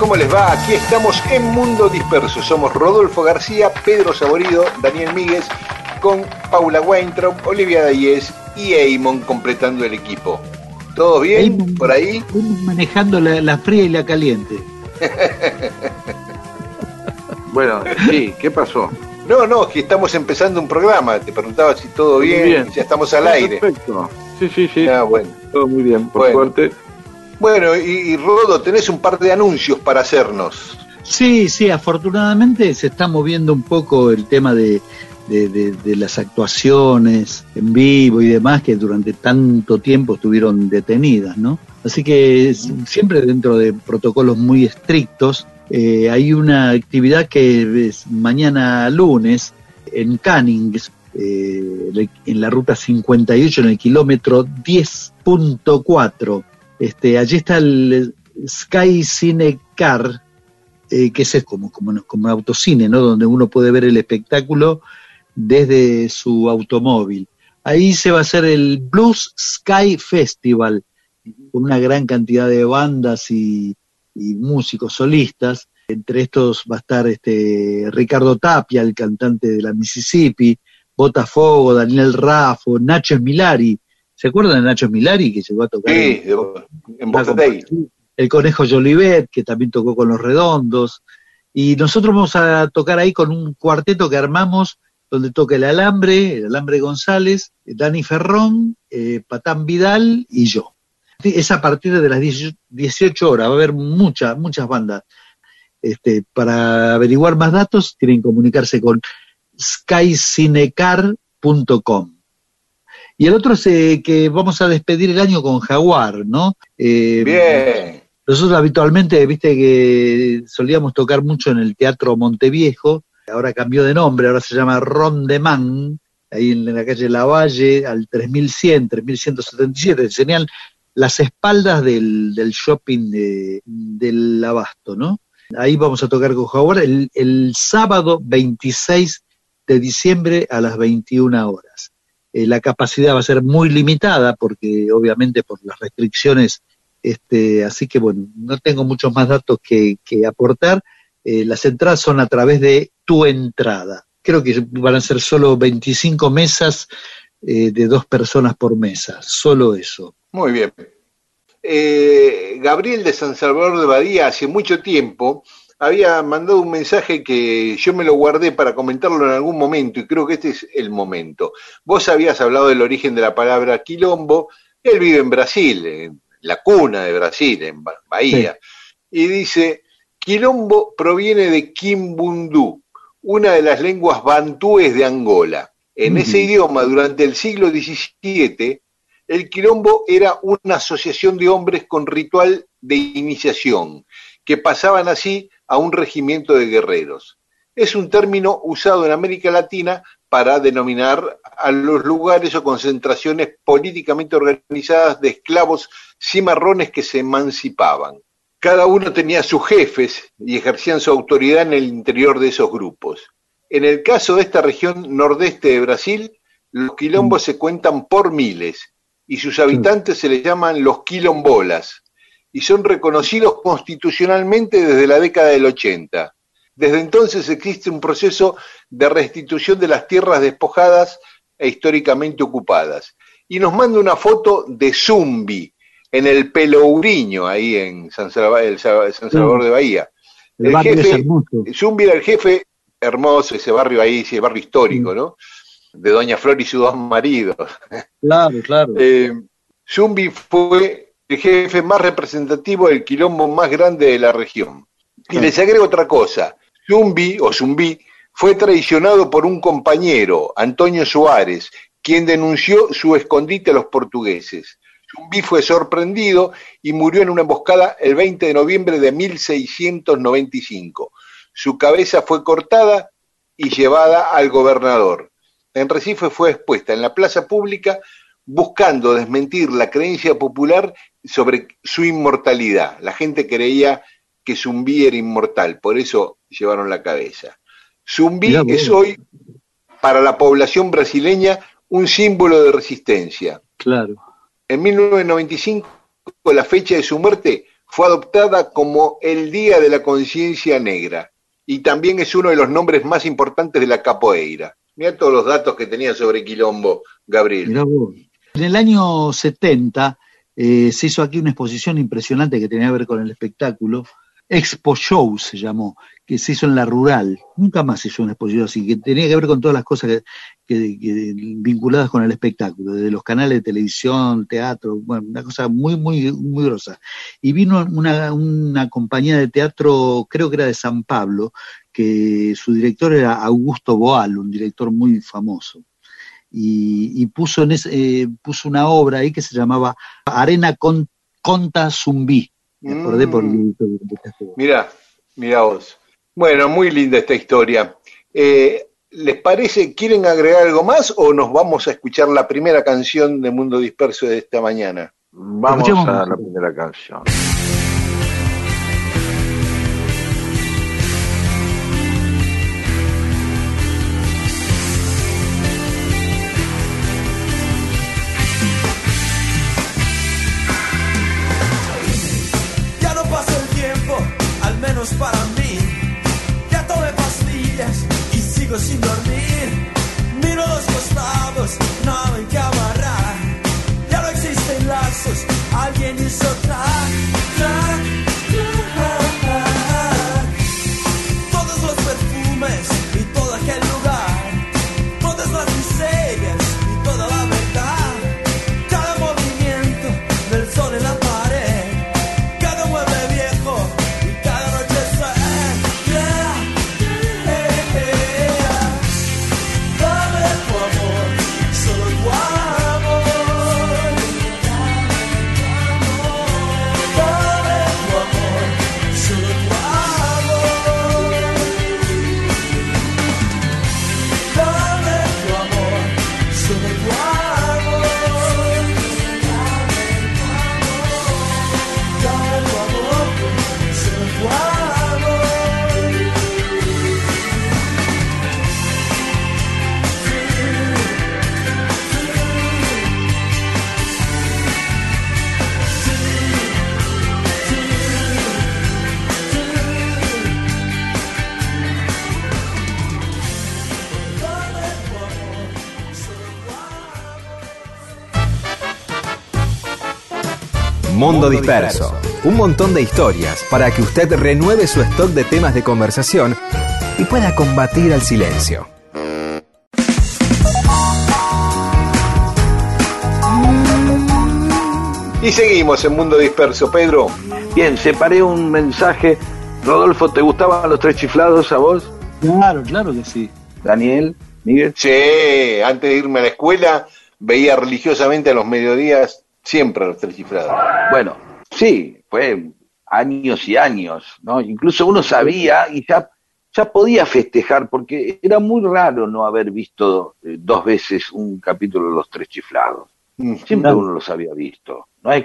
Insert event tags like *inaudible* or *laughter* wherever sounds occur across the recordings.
¿Cómo les va? Aquí estamos en Mundo Disperso. Somos Rodolfo García, Pedro Saborido, Daniel Míguez, con Paula Weintraub, Olivia Dayes y Eamon completando el equipo. ¿Todo bien Eamon, por ahí? Manejando la, la fría y la caliente. *laughs* Bueno, sí, ¿qué pasó? No, no, que estamos empezando un programa. Te preguntaba si todo bien, bien. ya estamos al aire. Perfecto. Sí, sí, sí. Ah, bueno. Todo muy bien, por Bueno. suerte. Bueno, y, Rodo, tenés un par de anuncios para hacernos. Sí, sí, afortunadamente se está moviendo un poco el tema de, de- las actuaciones en vivo y demás que durante tanto tiempo estuvieron detenidas, ¿no? Así que siempre dentro de protocolos muy estrictos, eh, hay una actividad que es mañana lunes en Cannings, eh, en la ruta 58, en el kilómetro 10.4. Este, allí está el Sky Cine Car, eh, que es como, como, autocine, ¿no? Donde uno puede ver el espectáculo desde su automóvil. Ahí se va a hacer el Blues Sky Festival, con una gran cantidad de bandas y, músicos solistas. Entre estos va a estar este Ricardo Tapia, el cantante de la Mississippi, Botafogo, Daniel Raffo, Nacho Milari. ¿Se acuerdan de Nacho Milari que llegó a tocar? Sí, en- en. El Conejo Jolivet, que también tocó con los Redondos. Y nosotros vamos a tocar ahí con un cuarteto que armamos, donde toca el Alambre, el Alambre González, Dani Ferrón, eh, Patán Vidal y yo. Es a partir de las 18 18 horas, va a haber muchas, muchas bandas. Este, para averiguar más datos, tienen que comunicarse con skycinecar.com. Y el otro es eh, que vamos a despedir el año con Jaguar, ¿no? Eh, Bien. nosotros habitualmente, viste que solíamos tocar mucho en el Teatro Monteviejo, ahora cambió de nombre, ahora se llama Rondemán, ahí en la calle Lavalle, al 3100, 3177, serían las espaldas del, del shopping de- del Abasto, ¿no? Ahí vamos a tocar con Jaguar el, el sábado 26 de diciembre a las 21 horas. Eh, la capacidad va a ser muy limitada porque obviamente por las restricciones este, así que bueno, no tengo muchos más datos que, que aportar. Eh, las entradas son a través de tu entrada. Creo que van a ser solo 25 mesas eh, de dos personas por mesa, solo eso. Muy bien. Gabriel de San Salvador de Badía hace mucho tiempo había mandado un mensaje que yo me lo guardé para comentarlo en algún momento y creo que este es el momento. Vos habías hablado del origen de la palabra quilombo, él vive en Brasil, en la cuna de Brasil, en Ba- Bahía, y dice, quilombo proviene de Kimbundu, una de las lenguas bantúes de Angola. En ese idioma, durante el siglo XVII, el quilombo era una asociación de hombres con ritual de iniciación, que pasaban así a un regimiento de guerreros. Es un término usado en América Latina para denominar a los lugares o concentraciones políticamente organizadas de esclavos cimarrones que se emancipaban. Cada uno tenía sus jefes y ejercían su autoridad en el interior de esos grupos. En el caso de esta región nordeste de Brasil, los quilombos se cuentan por miles y sus habitantes se les llaman los quilombolas y son reconocidos constitucionalmente desde la década del 80. Desde entonces existe un proceso de restitución de las tierras despojadas e históricamente ocupadas. Y nos manda una foto de Zumbi en el Pelourinho, ahí en San Salvador, el Sa- San Salvador de Bahía. El, jefe, Zumbi era el jefe hermoso, ese barrio ahí, ese barrio histórico, ¿no? De Doña Flor y sus dos maridos. Claro, claro. Eh, Zumbi fue jefe más representativo del quilombo más grande de la región. Y les agrego otra cosa. Zumbi o Zumbi fue traicionado por un compañero, Antonio Suárez, quien denunció su escondite a los portugueses. Zumbi fue sorprendido y murió en una emboscada el 20 de noviembre de 1695. Su cabeza fue cortada y llevada al gobernador. En Recife fue expuesta en la plaza pública buscando desmentir la creencia popular sobre su inmortalidad. La gente creía que Zumbi era inmortal, por eso llevaron la cabeza. Zumbi es hoy, para la población brasileña, un símbolo de resistencia. Claro. En 1995, la fecha de su muerte fue adoptada como el Día de la Conciencia Negra y también es uno de los nombres más importantes de la capoeira. Mira todos los datos que tenía sobre Quilombo, Gabriel. En el año 70 eh, se hizo aquí una exposición impresionante que tenía que ver con el espectáculo, Expo Show se llamó, que se hizo en la rural. Nunca más se hizo una exposición así, que tenía que ver con todas las cosas que, vinculadas con el espectáculo, desde los canales de televisión, teatro, bueno, una cosa muy, muy, muy grosa. Y vino una, una compañía de teatro, creo que era de San Pablo, que su director era Augusto Boal, un director muy famoso. Y, puso, en ese, eh, puso una obra ahí que se llamaba Arena Conta Zumbí me acordé por mm. Mira, mira vos. Bueno, muy linda esta historia. Eh, ¿Les parece, quieren agregar algo más o nos vamos a escuchar la primera canción de Mundo Disperso de esta mañana? Vamos a la primera canción. Mundo Disperso. Un montón de historias para que usted renueve su stock de temas de conversación y pueda combatir al silencio. Y seguimos en Mundo Disperso, Pedro. Bien, separé un mensaje. Rodolfo, ¿te gustaban los tres chiflados a vos? Claro, claro que sí. Daniel, Miguel. Sí, antes de irme a la escuela veía religiosamente a los mediodías Siempre los tres cifrados. Bueno, sí, fue años y años, ¿no? Incluso uno sabía y ya, ya podía festejar, porque era muy raro no haber visto eh, dos veces un capítulo de Los Tres Chiflados. Siempre uno los había visto. No hay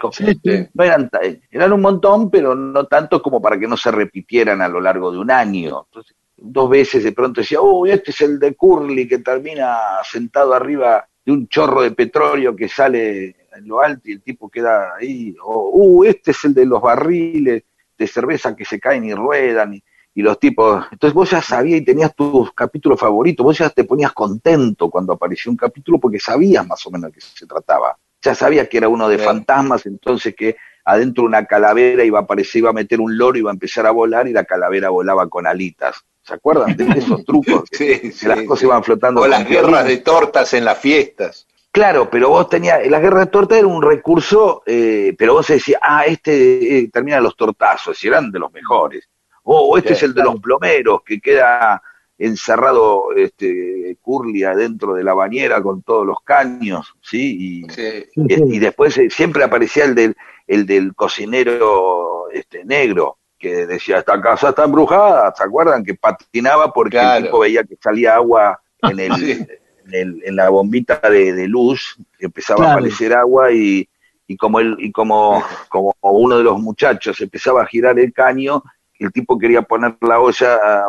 no eran, eran un montón, pero no tanto como para que no se repitieran a lo largo de un año. Entonces, dos veces de pronto decía, oh, este es el de Curly que termina sentado arriba de un chorro de petróleo que sale en lo alto y el tipo queda ahí, o, uh, este es el de los barriles de cerveza que se caen y ruedan, y, los tipos, entonces vos ya sabías y tenías tus capítulos favoritos, vos ya te ponías contento cuando apareció un capítulo porque sabías más o menos de qué se trataba, ya sabías que era uno de fantasmas, entonces que adentro una calavera iba a aparecer, iba a meter un loro, iba a empezar a volar y la calavera volaba con alitas. ¿Se acuerdan de esos trucos? *laughs* Sí, sí, las cosas iban flotando. O las guerras de tortas en las fiestas. Claro, pero vos tenías, la guerra de torta era un recurso, eh, pero vos decías, ah, este eh, termina los tortazos, y eran de los mejores. O, o este es el de los plomeros, que queda encerrado este Curly adentro de la bañera con todos los caños, ¿sí? Y, Sí. y, y después eh, siempre aparecía el del, el del cocinero este negro, que decía, esta casa está embrujada, ¿se acuerdan? Que patinaba porque Claro. el tipo veía que salía agua en el, *laughs* el- en la bombita de, de luz, empezaba a aparecer agua y, y como él, y como, como uno de los muchachos empezaba a girar el caño, el tipo quería poner la olla a-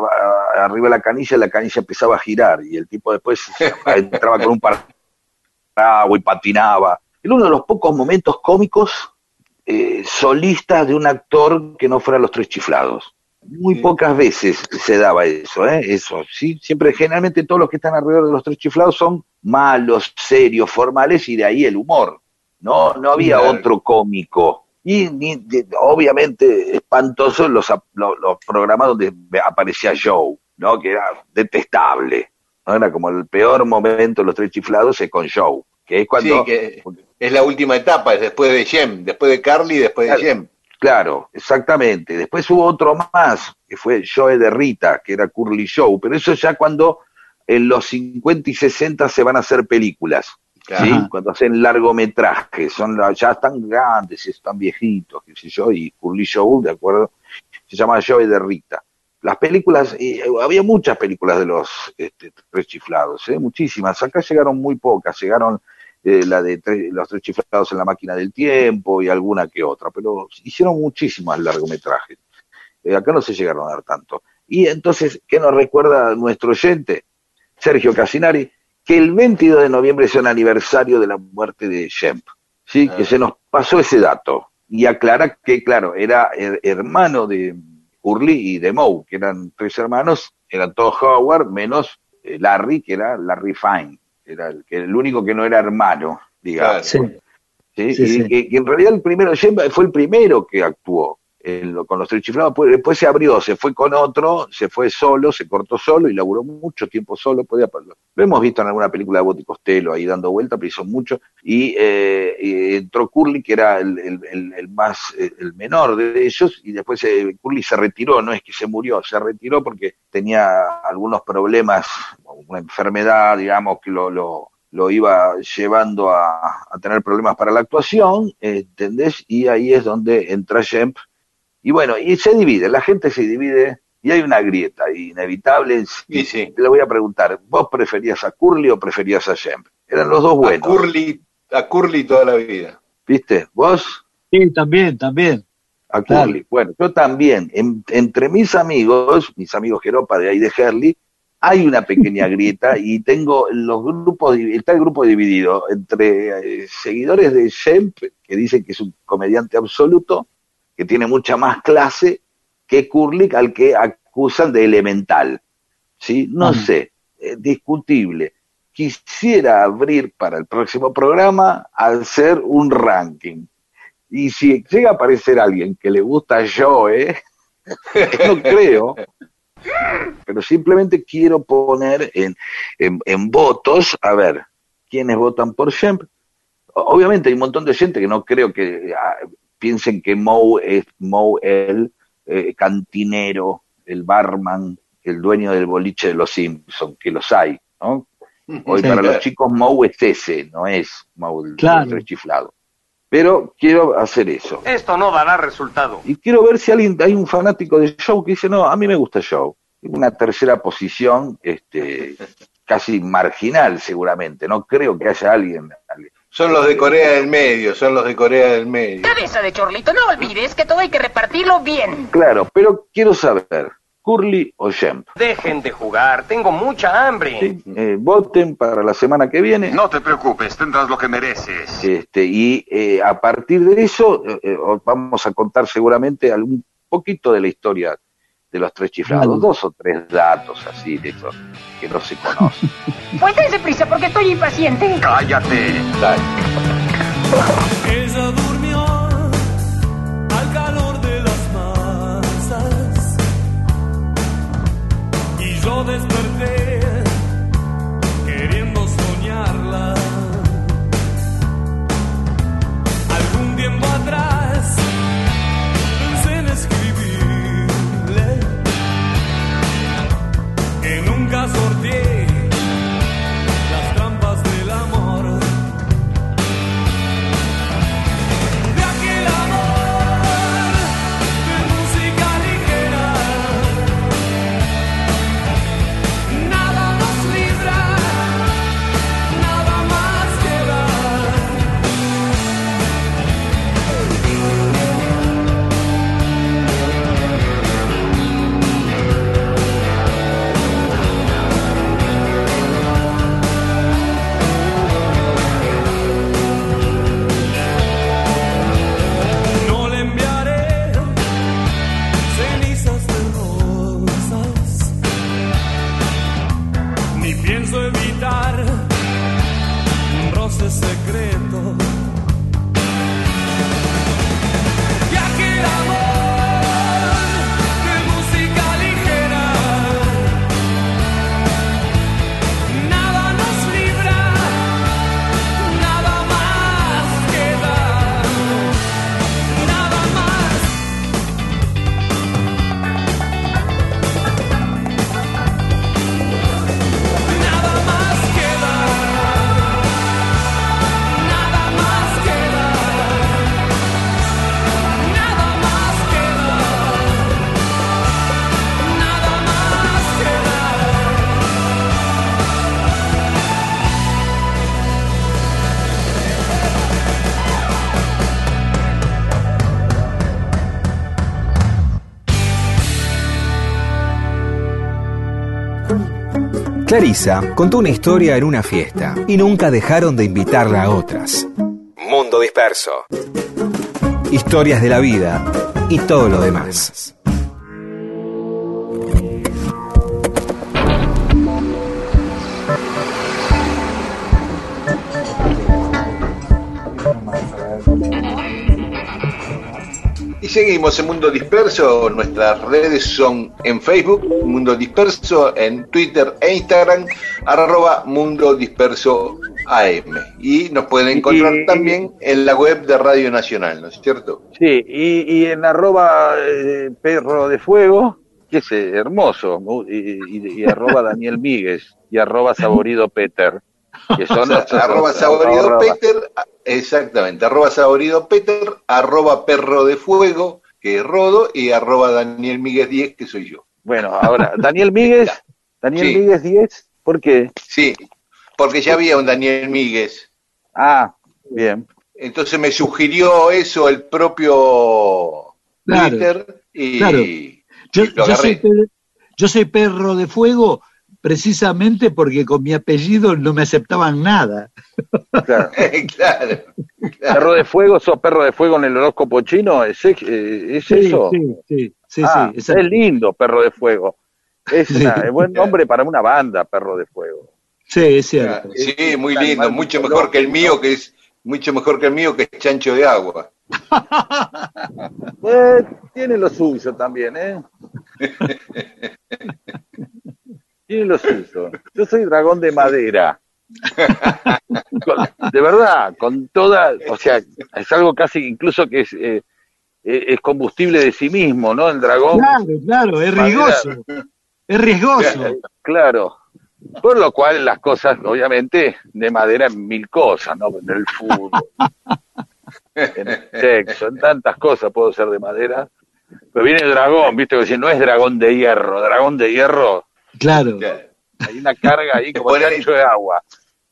a- arriba de la canilla, la canilla empezaba a girar y el tipo después *laughs* entraba con un paraguas y patinaba. Era uno de los pocos momentos cómicos eh, solistas de un actor que no fuera los tres chiflados. Muy pocas veces se daba eso, ¿eh? Eso, sí. Siempre, generalmente todos los que están alrededor de los tres chiflados son malos, serios, formales y de ahí el humor. No, no había Claro. otro cómico. Y ni- de- obviamente espantoso los, los, los programas donde aparecía Joe, ¿no? Que era detestable. ¿no? Era como el peor momento de los tres chiflados es con Joe, que es cuando... Sí, que es la última etapa, es después de Jem, después de Carly, después de. Jem. Claro, exactamente. Después hubo otro más, que fue Joe de Rita, que era Curly Show, pero eso ya cuando en los 50 y 60 se van a hacer películas, Claro. ¿sí? Cuando hacen largometrajes, son ya están grandes, están viejitos, qué sé yo, y Curly Show, ¿de acuerdo? Se llama Joe de Rita. Las películas, eh, había muchas películas de los este, tres chiflados, ¿eh? muchísimas. Acá llegaron muy pocas, llegaron eh, la de tres- los tres chiflados en la máquina del tiempo y alguna que otra, pero hicieron muchísimas largometrajes. Eh, acá no se llegaron a dar tanto. Y entonces, ¿qué nos recuerda nuestro oyente, Sergio Casinari? Que el 22 de noviembre es el aniversario de la muerte de Shemp, ¿sí? Ah. Que se nos pasó ese dato. Y aclara que, claro, era her- hermano de Curly y de Moe, que eran tres hermanos, eran todos Howard, menos eh, Larry, que era Larry Fine, era el, que, el único que no era hermano, digamos. Sí. ¿sí? Sí, y sí. Que, que en realidad el primero, fue el primero que actuó en lo- con los tres chiflados, pues, después se abrió, se fue con otro, se fue solo, se cortó solo y laburó mucho tiempo solo, podía, lo hemos visto en alguna película de Botti Costello ahí dando vuelta, pero hizo mucho, y, eh, entró Curly, que era el, el- el- el más, eh, el menor de ellos, y después eh, Curly se retiró, no es que se murió, se retiró porque tenía algunos problemas, una enfermedad, digamos, que lo, lo, lo iba llevando a, a tener problemas para la actuación, ¿entendés? Y ahí es donde entra Shemp. Y bueno, y se divide, la gente se divide y hay una grieta inevitable. Sí, sí. Le voy a preguntar, ¿vos preferías a Curly o preferías a Shemp? Eran los dos A buenos, Curly, a Curly toda la vida. ¿viste? ¿Vos? Sí, también, también. A Claro. Curly. Bueno, yo también. En- entre mis amigos, mis amigos Jeropa de ahí de Herley, hay una pequeña *laughs* grieta y tengo los grupos, está el grupo dividido entre eh, seguidores de Shemp, que dicen que es un comediante absoluto, que tiene mucha más clase que Curly, al que acusan de elemental. ¿Sí? No sé, es discutible. Quisiera abrir para el próximo programa hacer un ranking. Y si llega a aparecer alguien que le gusta Joe, *laughs* no creo, pero simplemente quiero poner en, en, en votos, a ver, quiénes votan por Shemp. Obviamente hay un montón de gente que no creo que ah, piensen que Moe es Moe el eh, cantinero, el barman, el dueño del boliche de los Simpsons, que los hay, ¿no? Hoy Sí, para claro. los chicos Moe es ese, no es Moe el Claro. el chiflado. Pero quiero hacer eso. Esto no dará resultado. Y quiero ver si alguien, hay un fanático de Show que dice, no, a mí me gusta Show. Una tercera posición, este, casi marginal seguramente. No creo que haya alguien. Son los de Corea del Medio, son los de Corea del Medio. Cabeza de chorlito, no olvides que todo hay que repartirlo bien. Claro, pero quiero saber, Curly o Shemp. Dejen de jugar, tengo mucha hambre. ¿sí? Eh, voten para la semana que viene. No te preocupes, tendrás lo que mereces. Este, y eh, a partir de eso eh, eh, os vamos a contar seguramente algún poquito de la historia de los tres chiflados, dos o tres datos así de esos que no se conocen. *laughs* Pues prisa porque estoy impaciente. Cállate. Dale. Ella durmió al calor de las masas y yo después pienso evitar roces secretos. Clarisa contó una historia en una fiesta y nunca dejaron de invitarla a otras. Mundo Disperso. Historias de la vida y todo lo demás. Y seguimos en Mundo Disperso. Nuestras redes son en Facebook, Mundo Disperso, en Twitter e Instagram, arroba Mundo Disperso AM. Y nos pueden encontrar Y- también en la web de Radio Nacional, ¿no es cierto? Sí, y, y en arroba eh, perro de fuego, que es eh, hermoso, y arroba Daniel Míguez, y arroba saborido Peter, que son nuestros- *laughs* arroba saborido arroba- Peter, exactamente, arroba saborido Peter, arroba perro de fuego, que es Rodo, y arroba Daniel Míguez 10, que soy yo. Bueno, ahora, Daniel Míguez, *laughs* Daniel Sí. Míguez 10, ¿por qué? Sí, porque ya había un Daniel Míguez. Ah, bien. Entonces me sugirió eso el propio Claro, Twitter y, claro. y Yo, lo yo agarré. soy, pe- yo soy perro de fuego precisamente porque con mi apellido no me aceptaban nada. *laughs* Claro. claro, Perro de fuego, sos perro de fuego en el horóscopo chino, ¿es, eh, es Sí, eso? sí, sí, sí, Ah, sí, es lindo, perro de fuego. Es Sí. una- es buen nombre para una banda, perro de fuego. Sí, es cierto. Sí, muy lindo, mucho mejor que el mío, que es mucho mejor que el mío, que es chancho de agua. *laughs* Eh, tiene lo suyo también, ¿eh? *laughs* tiene lo suyo. Yo soy dragón de madera. *laughs* De verdad, con toda, o sea, es algo casi incluso que es, eh, eh, es combustible de sí mismo, ¿no? El dragón, Claro, claro, es riesgoso. Es riesgoso. claro. Por lo cual las cosas, obviamente, de madera en mil cosas, ¿no? En el fútbol, en el sexo, en tantas cosas puedo ser de madera. Pero viene el dragón, ¿viste? Que si no es dragón de hierro, dragón de hierro, Claro. hay una carga ahí *laughs* como chancho de agua.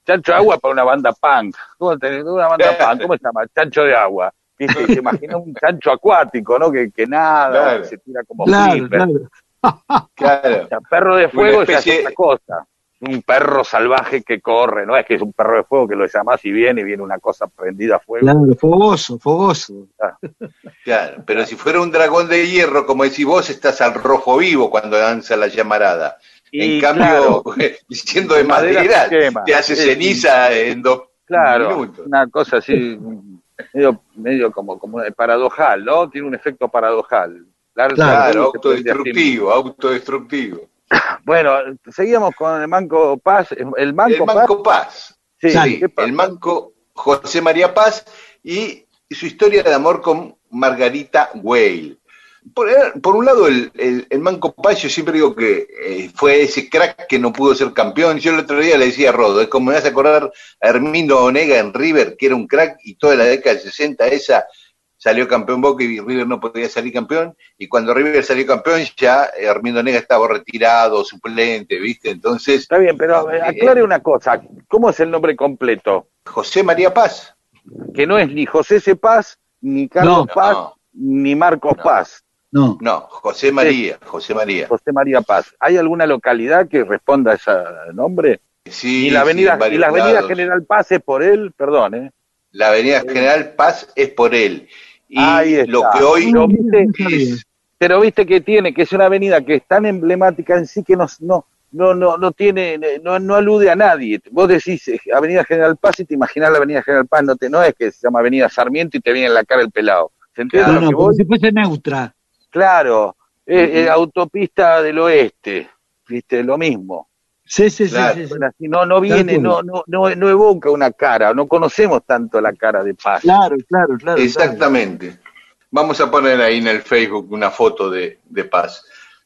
Chancho de agua para una banda punk. ¿Cómo tenés una banda *laughs* punk? ¿Cómo se llama? Chancho de agua. Y Se imagina un chancho acuático, ¿no? Que, que nada, Claro. que se tira como Claro, flipper. claro. *laughs* Claro. O sea, perro de fuego especie- es otra cosa. Un perro salvaje que corre, no es que es un perro de fuego que lo llamás y viene y viene una cosa prendida a fuego. Claro, fogoso, fogoso. Claro, pero si fuera un dragón de hierro, como decís vos, estás al rojo vivo cuando lanza la llamarada. Y en cambio, claro, *laughs* siendo de de madera madera, se quema. te hace Sí. ceniza en dos claro, minutos. una cosa así, medio, medio como, como paradojal, ¿no? Tiene un efecto paradojal. Claro, autodestructivo, autodestructivo. *coughs* Bueno, seguíamos con el Manco Paz. El Manco, El Manco Paz. Sí, el Manco José María Paz y su historia de amor con Margarita Weil. Por, por un lado, el, el- el Manco Paz, yo siempre digo que eh, fue ese crack que no pudo ser campeón. Yo el otro día le decía a Rodo, es como me vas a acordar a Hermindo Onega en River, que era un crack, y toda la década del 60 esa salió campeón Boca y River no podía salir campeón. Y cuando River salió campeón, ya Hermindo Onega estaba retirado, suplente, ¿viste? Entonces, Está bien, pero eh, aclare una cosa. ¿Cómo es el nombre completo? José María Paz. Que no es ni José C. Paz, ni Carlos No. Paz, No. ni Marcos No. Paz. No. No, José María, José María. José María Paz. ¿Hay alguna localidad que responda a ese nombre? Sí, y la sí, avenida, en varios y la avenida lados. General Paz es por él, perdón, ¿eh? La avenida General Paz es por él. Y Ahí está. lo que hoy Pero viste, es... pero viste que tiene, que es una avenida que es tan emblemática en sí que no, no, no, no, no tiene, no, no alude a nadie. Vos decís eh, Avenida General Paz y te imaginás la Avenida General Paz, no, te, no es que se llama Avenida Sarmiento y te viene en la cara el pelado. ¿Se entiende No, lo no, que como voy? si fuese neutra. Claro, eh, eh, autopista del oeste, viste, lo mismo. Sí, sí, sí, Claro. sí, sí. No, no viene, no, no, no, no evoca una cara, no conocemos tanto la cara de Paz. Claro, claro, claro. Exactamente. Vamos a poner ahí en el Facebook una foto de, de Paz.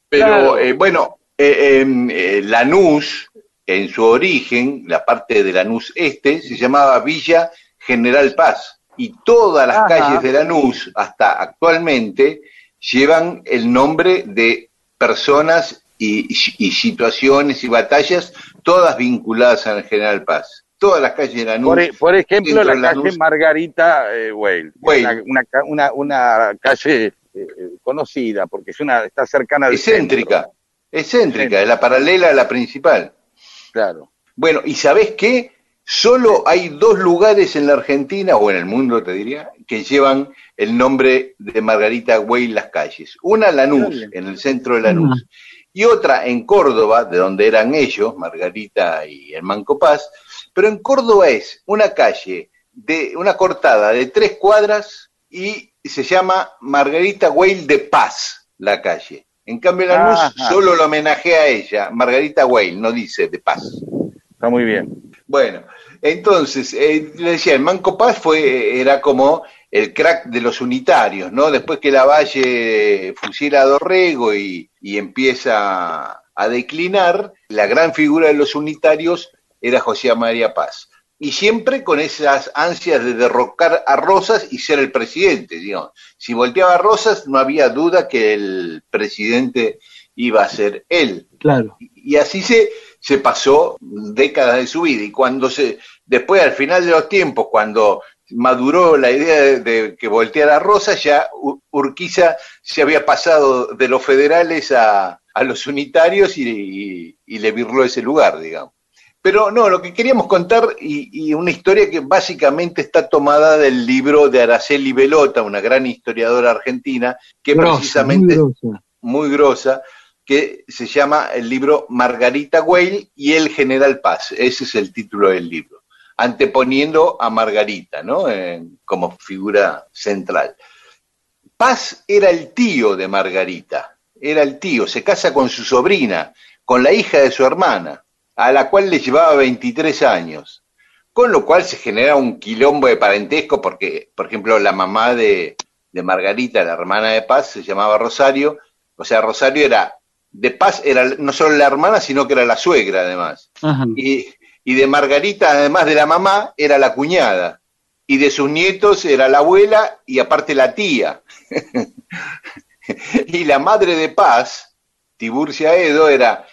Pero Claro. eh, bueno, eh, em, eh, Lanús, en su origen, la parte de Lanús Este, se llamaba Villa General Paz. Y todas las Ajá. calles de Lanús, hasta actualmente, llevan el nombre de personas y, y situaciones y batallas, todas vinculadas al General Paz. Todas las calles de Lanús. Por, e- por ejemplo, la calle. Margarita eh, Weil, una, una calle eh, eh, conocida, porque es una, está cercana al excéntrica, centro. excéntrica, es la paralela a la principal. Claro. Bueno, ¿y sabés qué? Solo hay dos lugares en la Argentina, o en el mundo te diría, que llevan el nombre de Margarita Güey las calles. Una Lanús, en el centro de Lanús, y otra en Córdoba, de donde eran ellos, Margarita y el Manco Paz, pero en Córdoba es una calle de una cortada de tres cuadras y se llama Margarita Güell de Paz, la calle. En cambio, Lanús Ajá. solo lo homenajea a ella, Margarita Güell, no dice de Paz. Está muy bien. Bueno, entonces, eh, le decía, el Manco Paz fue, era como el crack de los unitarios, ¿no? Después que la Valle fusila a Dorrego y, y empieza a declinar, la gran figura de los unitarios era José María Paz. Y siempre con esas ansias de derrocar a Rosas y ser el presidente, digamos. Si volteaba a Rosas, no había duda que el presidente iba a ser él Claro. y así se, se pasó décadas de su vida. Y cuando se, después al final de los tiempos, cuando maduró la idea de, de que volteara Rosa, ya Urquiza se había pasado de los federales a, a los unitarios y, y- y le virló ese lugar, digamos. Pero no, lo que queríamos contar, y, y una historia que básicamente está tomada del libro de Araceli Velota, una gran historiadora argentina, que Grosa, precisamente muy grosa. muy grosa, que se llama el libro Margarita Weil y el General Paz. Ese es el título del libro, anteponiendo a Margarita, ¿no? Como figura central. Paz era el tío de Margarita, era el tío, se casa con su sobrina, con la hija de su hermana, a la cual le llevaba 23 años. Con lo cual se genera un quilombo de parentesco, porque, por ejemplo, la mamá de, de Margarita, la hermana de Paz, se llamaba Rosario, o sea, Rosario era, de Paz era no solo la hermana, sino que era la suegra además. Y, y de Margarita, además de la mamá, era la cuñada. Y de sus nietos era la abuela y aparte la tía. *laughs* y la madre de Paz, Tiburcia Edo, era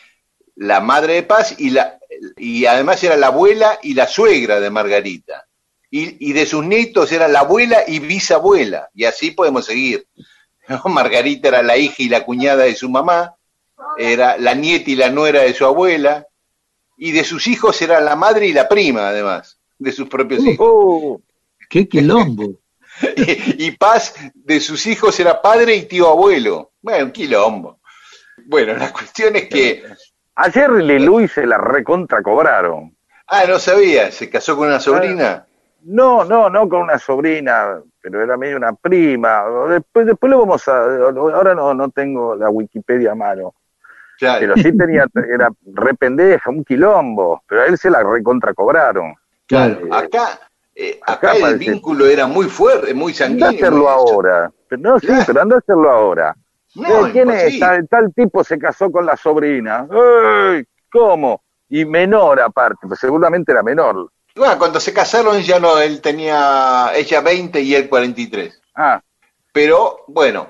la madre de Paz y, la, y además era la abuela y la suegra de Margarita. Y, y de sus nietos era la abuela y bisabuela. Y así podemos seguir. ¿no? *laughs* Margarita era la hija y la cuñada de su mamá, era la nieta y la nuera de su abuela, y de sus hijos era la madre y la prima, además, de sus propios Uh. hijos. Oh, Qué quilombo. *laughs* y Paz de sus hijos era padre y tío abuelo. Bueno, quilombo. Bueno, la cuestión es que, ayer Leluy se la recontra cobraron. ah, no sabía, se casó con una sobrina. No, no, no con una sobrina, pero era medio una prima. Después, después lo vamos a. Ahora no, no tengo la Wikipedia a mano. Claro. Pero sí tenía, era re pendeja, un quilombo. Pero a él se la recontra cobraron. Claro. Acá, eh, Acá acá el parece- vínculo era muy fuerte, muy Anda a sanguíneo. hacerlo ahora. Pero no, sí, Claro. pero anda a hacerlo ahora. No, Eh, ¿Quién es? Tal, tal tipo se casó con la sobrina. ¡Ey! ¿Cómo? Y menor aparte, pues seguramente era menor. Bueno, cuando se casaron ya no, él tenía, ella 20 y él 43. Ah, Pero bueno,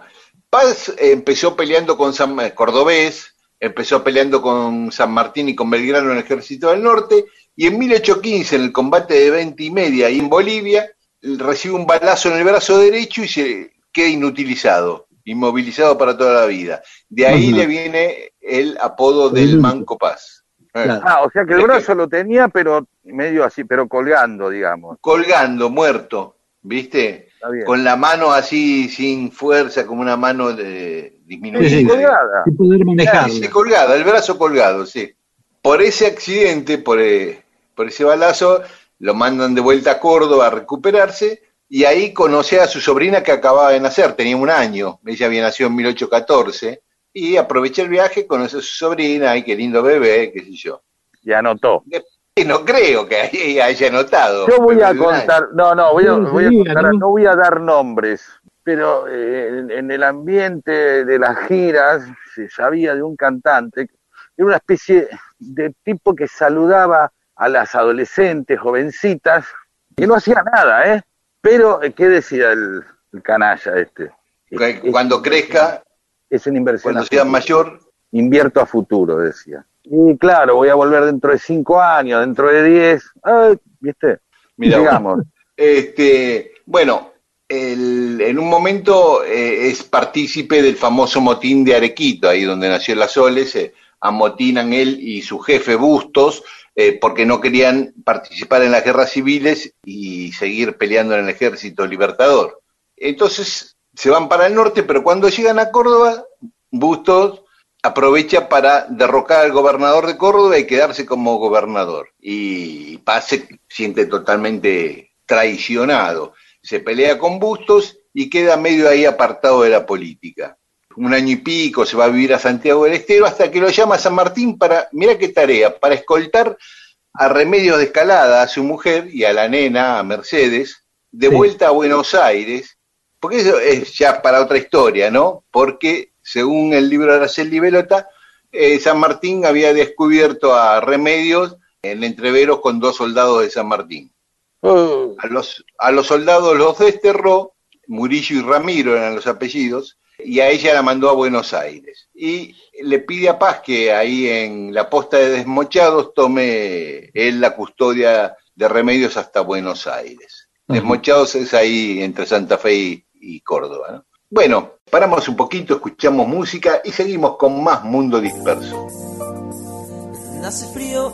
Paz eh, empezó peleando con San eh, Cordobés, empezó peleando con San Martín y con Belgrano en el Ejército del Norte, y en 1815, en el combate de 20 y media y en Bolivia, recibe un balazo en el brazo derecho y se queda inutilizado, inmovilizado para toda la vida. De ahí le viene el apodo del. Manco Paz. Eh, Claro. ah, o sea que el que- brazo lo tenía, pero medio así, pero colgando, digamos. Colgando, muerto, ¿viste? Está bien. Con la mano así, sin fuerza, como una mano de, disminuida. Sí, sí. colgada. Sin poder colgada, el brazo colgado, sí. por ese accidente, por, eh, por ese balazo, lo mandan de vuelta a Córdoba a recuperarse y ahí conoce a su sobrina que acababa de nacer, tenía un año, ella había nacido en 1814, y aproveché el viaje, conoce a su sobrina, ay, qué lindo bebé, qué sé yo. Y anotó. No creo que haya anotado. Yo voy a contar, no, no, voy a, voy a contar, no voy a dar nombres, pero eh, en, en el ambiente de las giras se sabía de un cantante, era una especie de tipo que saludaba a las adolescentes, jovencitas, que no hacía nada, ¿eh? Pero, eh, ¿qué decía el, el canalla este? Cuando crezca, Es una inversión. cuando sea mayor, Invierto a futuro, decía. Y claro, voy a volver dentro de cinco años, dentro de diez. Ay, ¿Viste? Mira, Digamos. Este, bueno, el- en un momento eh, es partícipe del famoso motín de Arequito, ahí donde nació Las Soles, se amotinan él y su jefe Bustos, eh, porque no querían participar en las guerras civiles y seguir peleando en el ejército libertador. Entonces se van para el norte, pero cuando llegan a Córdoba, Bustos aprovecha para derrocar al gobernador de Córdoba y quedarse como gobernador. Y Paz se siente totalmente traicionado. Se pelea con Bustos y queda medio ahí apartado de la política. Un año y pico se va a vivir a Santiago del Estero hasta que lo llama San Martín para, mira qué tarea, para escoltar a Remedios de Escalada, a su mujer y a la nena, a Mercedes, de Sí. vuelta a Buenos Aires, porque eso es ya para otra historia, ¿no? Porque según el libro de Araceli Velota, eh, San Martín había descubierto a Remedios en entreveros con dos soldados de San Martín. Oh, A los, a los soldados los desterró, Murillo y Ramiro eran los apellidos, y a ella la mandó a Buenos Aires. Y le pide a Paz que ahí en la posta de Desmochados tome él la custodia de Remedios hasta Buenos Aires. Desmochados es ahí entre Santa Fe y, y Córdoba. ¿no? Bueno, paramos un poquito, escuchamos música y seguimos con más Mundo Disperso. Hace frío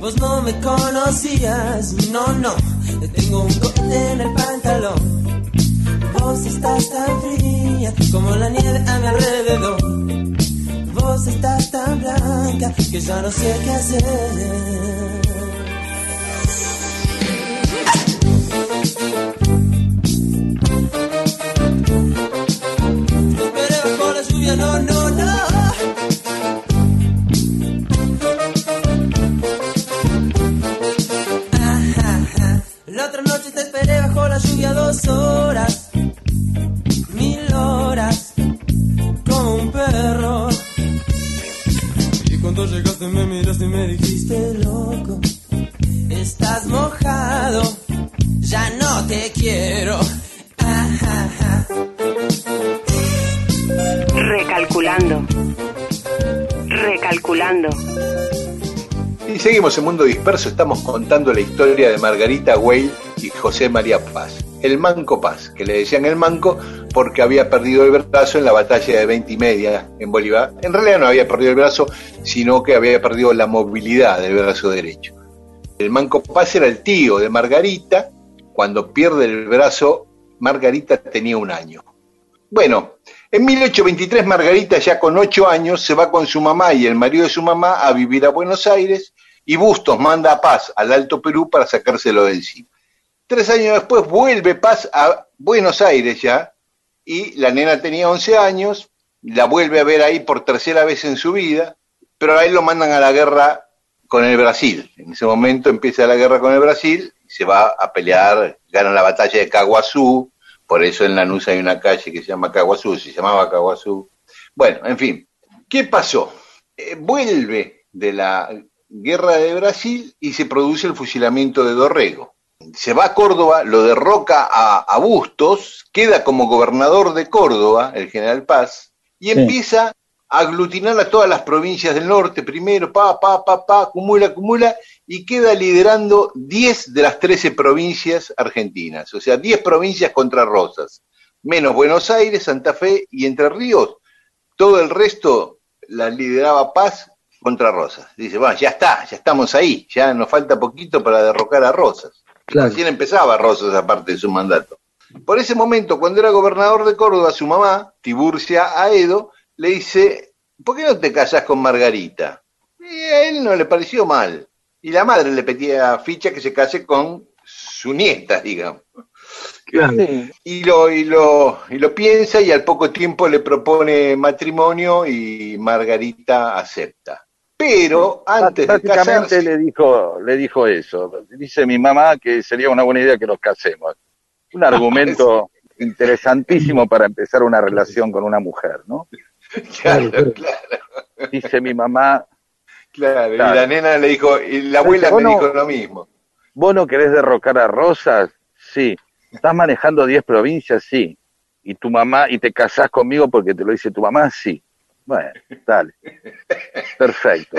vos no me conocías, no, no, tengo un corte en el pantalón. Vos estás tan fría como la nieve a mi alrededor. Vos estás tan blanca que ya no sé qué hacer. Esperé bajo la lluvia, no, no, no. Horas, mil horas, como un perro. Y cuando llegaste me miraste y me dijiste, loco, estás mojado, ya no te quiero. Ajá, Recalculando. Recalculando. Y seguimos en Mundo Disperso, estamos contando la historia de Margarita Weil y José María Paz. El Manco Paz, que le decían el Manco porque había perdido el brazo en la batalla de 20 y media en Bolívar. En realidad no había perdido el brazo, sino que había perdido la movilidad del brazo derecho. El Manco Paz era el tío de Margarita. Cuando pierde el brazo, Margarita tenía un año. Bueno, en 1823 Margarita ya con ocho años se va con su mamá y el marido de su mamá a vivir a Buenos Aires y Bustos manda a Paz al Alto Perú para sacárselo de encima. Tres años después vuelve Paz a Buenos Aires ya y la nena tenía 11 años, la vuelve a ver ahí por tercera vez en su vida, pero a él lo mandan a la guerra con el Brasil. En ese momento empieza la guerra con el Brasil se va a pelear, ganan la batalla de Caguazú, por eso en Lanús hay una calle que se llama Caguazú, se llamaba Caguazú. Bueno, en fin, ¿qué pasó? Eh, vuelve de la guerra de Brasil y se produce el fusilamiento de Dorrego. Se va a Córdoba, lo derroca a, a Bustos, queda como gobernador de Córdoba, el general Paz, y empieza a aglutinar a todas las provincias del norte primero, pa, pa, pa, pa, acumula, acumula, y queda liderando 10 de las 13 provincias argentinas, o sea, 10 provincias contra Rosas, menos Buenos Aires, Santa Fe y Entre Ríos, todo el resto la lideraba Paz contra Rosas. Dice, bueno, ya está, ya estamos ahí, ya nos falta poquito para derrocar a Rosas. Claro. Recién empezaba Rosas aparte de su mandato. Por ese momento, cuando era gobernador de Córdoba, su mamá, Tiburcia Aedo, le dice, ¿por qué no te casas con Margarita? Y a él no le pareció mal. Y la madre le pedía ficha que se case con su nieta, digamos. Claro. Y lo, y, lo, y lo piensa y al poco tiempo le propone matrimonio y Margarita acepta. Pero antes de casarse, le dijo, le dijo eso. Dice mi mamá que sería una buena idea que nos casemos. Un argumento interesantísimo para empezar una relación con una mujer, ¿no? claro, Claro, Dice mi mamá, claro. Y la nena le dijo, y la abuela me no- dijo lo mismo. ¿vos no querés derrocar a Rosas? Sí. ¿Estás manejando 10 provincias? Sí. ¿Y tu mamá, y te casás conmigo porque te lo dice tu mamá? Sí. Bueno, dale. Perfecto.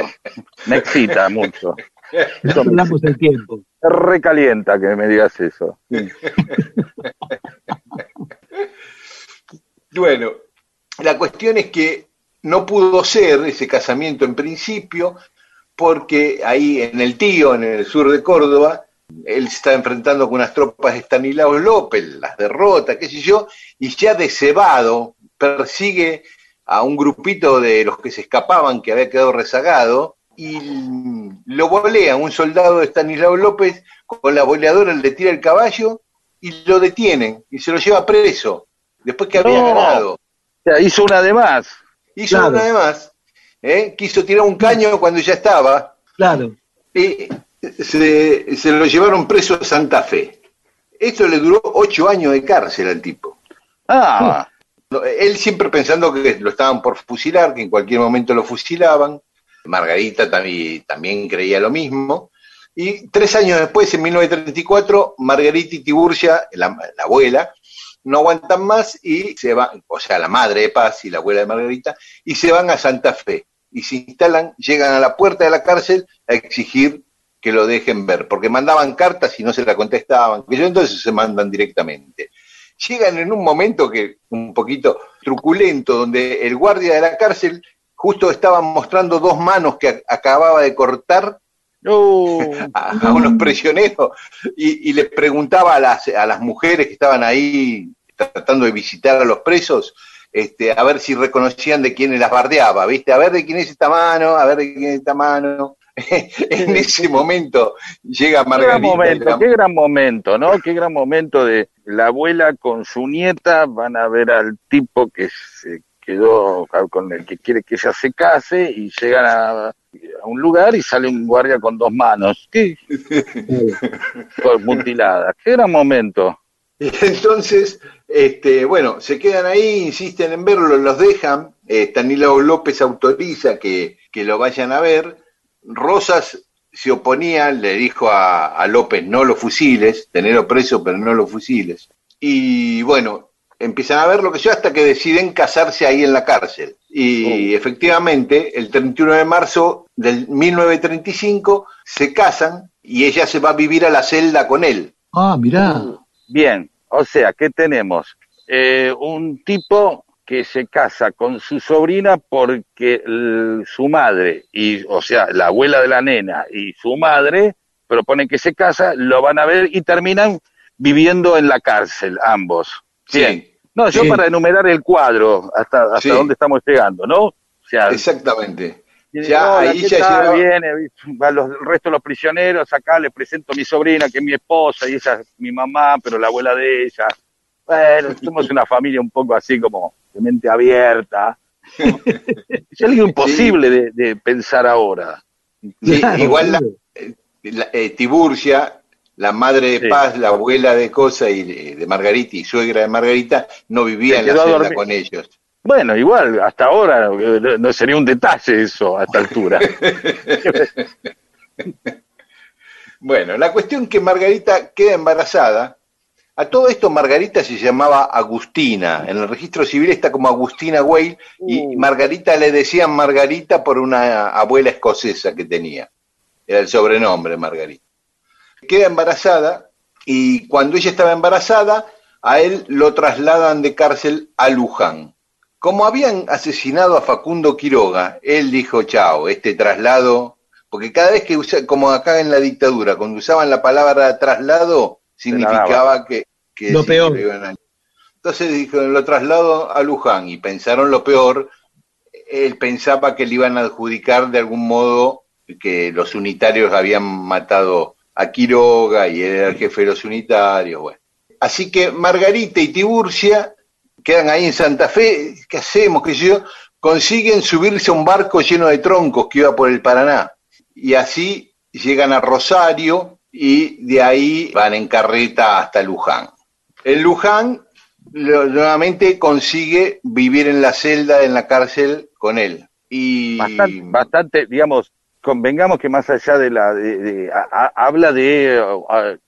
Me excita mucho. No perdamos el tiempo. Recalienta que me digas eso. Bueno, la cuestión es que no pudo ser ese casamiento en principio, porque ahí en el Tío, en el sur de Córdoba, él se está enfrentando con unas tropas de Stanislao López, las derrota, qué sé yo, y ya de cebado persigue a un grupito de los que se escapaban, que había quedado rezagado, y lo volea un soldado de Stanislao López, con la boleadora le tira el caballo y lo detienen y se lo lleva preso, después que había ganado. O sea, hizo una de más. Hizo Claro. una de más, ¿eh? quiso tirar un caño cuando ya estaba, Claro. y se, se lo llevaron preso a Santa Fe. Esto le duró ocho años de cárcel al tipo. Ah, No, Él siempre pensando que lo estaban por fusilar, que en cualquier momento lo fusilaban. Margarita también, creía lo mismo. Y tres años después, en 1934, Margarita y Tiburcia, la, la abuela, no aguantan más y se van, o sea, la madre de Paz y la abuela de Margarita, y se van a Santa Fe. Y se instalan, llegan a la puerta de la cárcel a exigir que lo dejen ver, porque mandaban cartas y no se la contestaban, que yo entonces se mandan directamente llegan en un momento que un poquito truculento, donde el guardia de la cárcel justo estaba mostrando dos manos que acababa de cortar no. a, a unos prisioneros y, y les preguntaba a las, a las mujeres que estaban ahí tratando de visitar a los presos, este, a ver si reconocían de quién las bardeaba, ¿viste? A ver de quién es esta mano, a ver de quién es esta mano. *laughs* en ese momento llega Qué gran Margarita. momento, la- qué gran momento, ¿no? Qué gran momento de la abuela con su nieta, van a ver al tipo que se quedó con el que quiere que ella se case y llegan a, a un lugar y sale un guardia con dos manos, ¿qué? *laughs* Con mutiladas. Qué gran momento. Y *laughs* entonces, este, bueno, se quedan ahí, insisten en verlo, los dejan. Eh, Tanilao López autoriza que, que lo vayan a ver. Rosas se oponía, le dijo a, a López no lo fusiles, tenerlo preso, pero no lo fusiles. Y bueno, empiezan a ver lo que yo hasta que deciden casarse ahí en la cárcel. Y efectivamente, el 31 de marzo del 1935 se casan y ella se va a vivir a la celda con él. Ah, mirá. Bien, o sea, ¿qué tenemos? Eh, un tipo que se casa con su sobrina porque su madre, y, o sea, la abuela de la nena y su madre proponen que se casa, lo van a ver y terminan viviendo en la cárcel, ambos. Bien. Sí. No, yo Sí. para enumerar el cuadro, hasta, hasta Sí. dónde estamos llegando, ¿no? O sea, Exactamente. Ya, "Hola, ahí ¿qué ya viene, los, el resto de los prisioneros, acá le presento a mi sobrina, que es mi esposa, y ella es mi mamá, pero la abuela de ella. Bueno, somos una familia un poco así como de mente abierta. es algo imposible de, de pensar ahora. Sí, Claro, igual la, la- eh, Tiburcia, la madre de Sí. Paz, la abuela de Cosa y de, de Margarita y suegra de Margarita, no vivía en la celda con ellos. Bueno, igual, hasta ahora eh, no- no sería un detalle eso a esta altura. *laughs* Bueno, la cuestión que Margarita queda embarazada. A todo esto Margarita se llamaba Agustina. En el registro civil está como Agustina Weil y Uh. Margarita le decían Margarita por una abuela escocesa que tenía. Era el sobrenombre Margarita. Queda embarazada y cuando ella estaba embarazada, a él lo trasladan de cárcel a Luján. Como habían asesinado a Facundo Quiroga, él dijo, chao, este traslado, porque cada vez que usa, como acá en la dictadura, cuando usaban la palabra traslado, significaba que, que Lo peor. que lo iban a- Entonces dijo, lo traslado a Luján y pensaron lo peor, él pensaba que le iban a adjudicar de algún modo que los unitarios habían matado a Quiroga y él era el jefe de los unitarios, bueno. Así que Margarita y Tiburcia quedan ahí en Santa Fe, ¿qué hacemos? ¿Qué sé yo? Consiguen subirse a un barco lleno de troncos que iba por el Paraná. Y así llegan a Rosario y de ahí van en carreta hasta Luján. En Luján lo- nuevamente consigue vivir en la celda, en la cárcel con él. Y Bastante, bastante, digamos, convengamos que más allá de la, de- de- a- a- habla de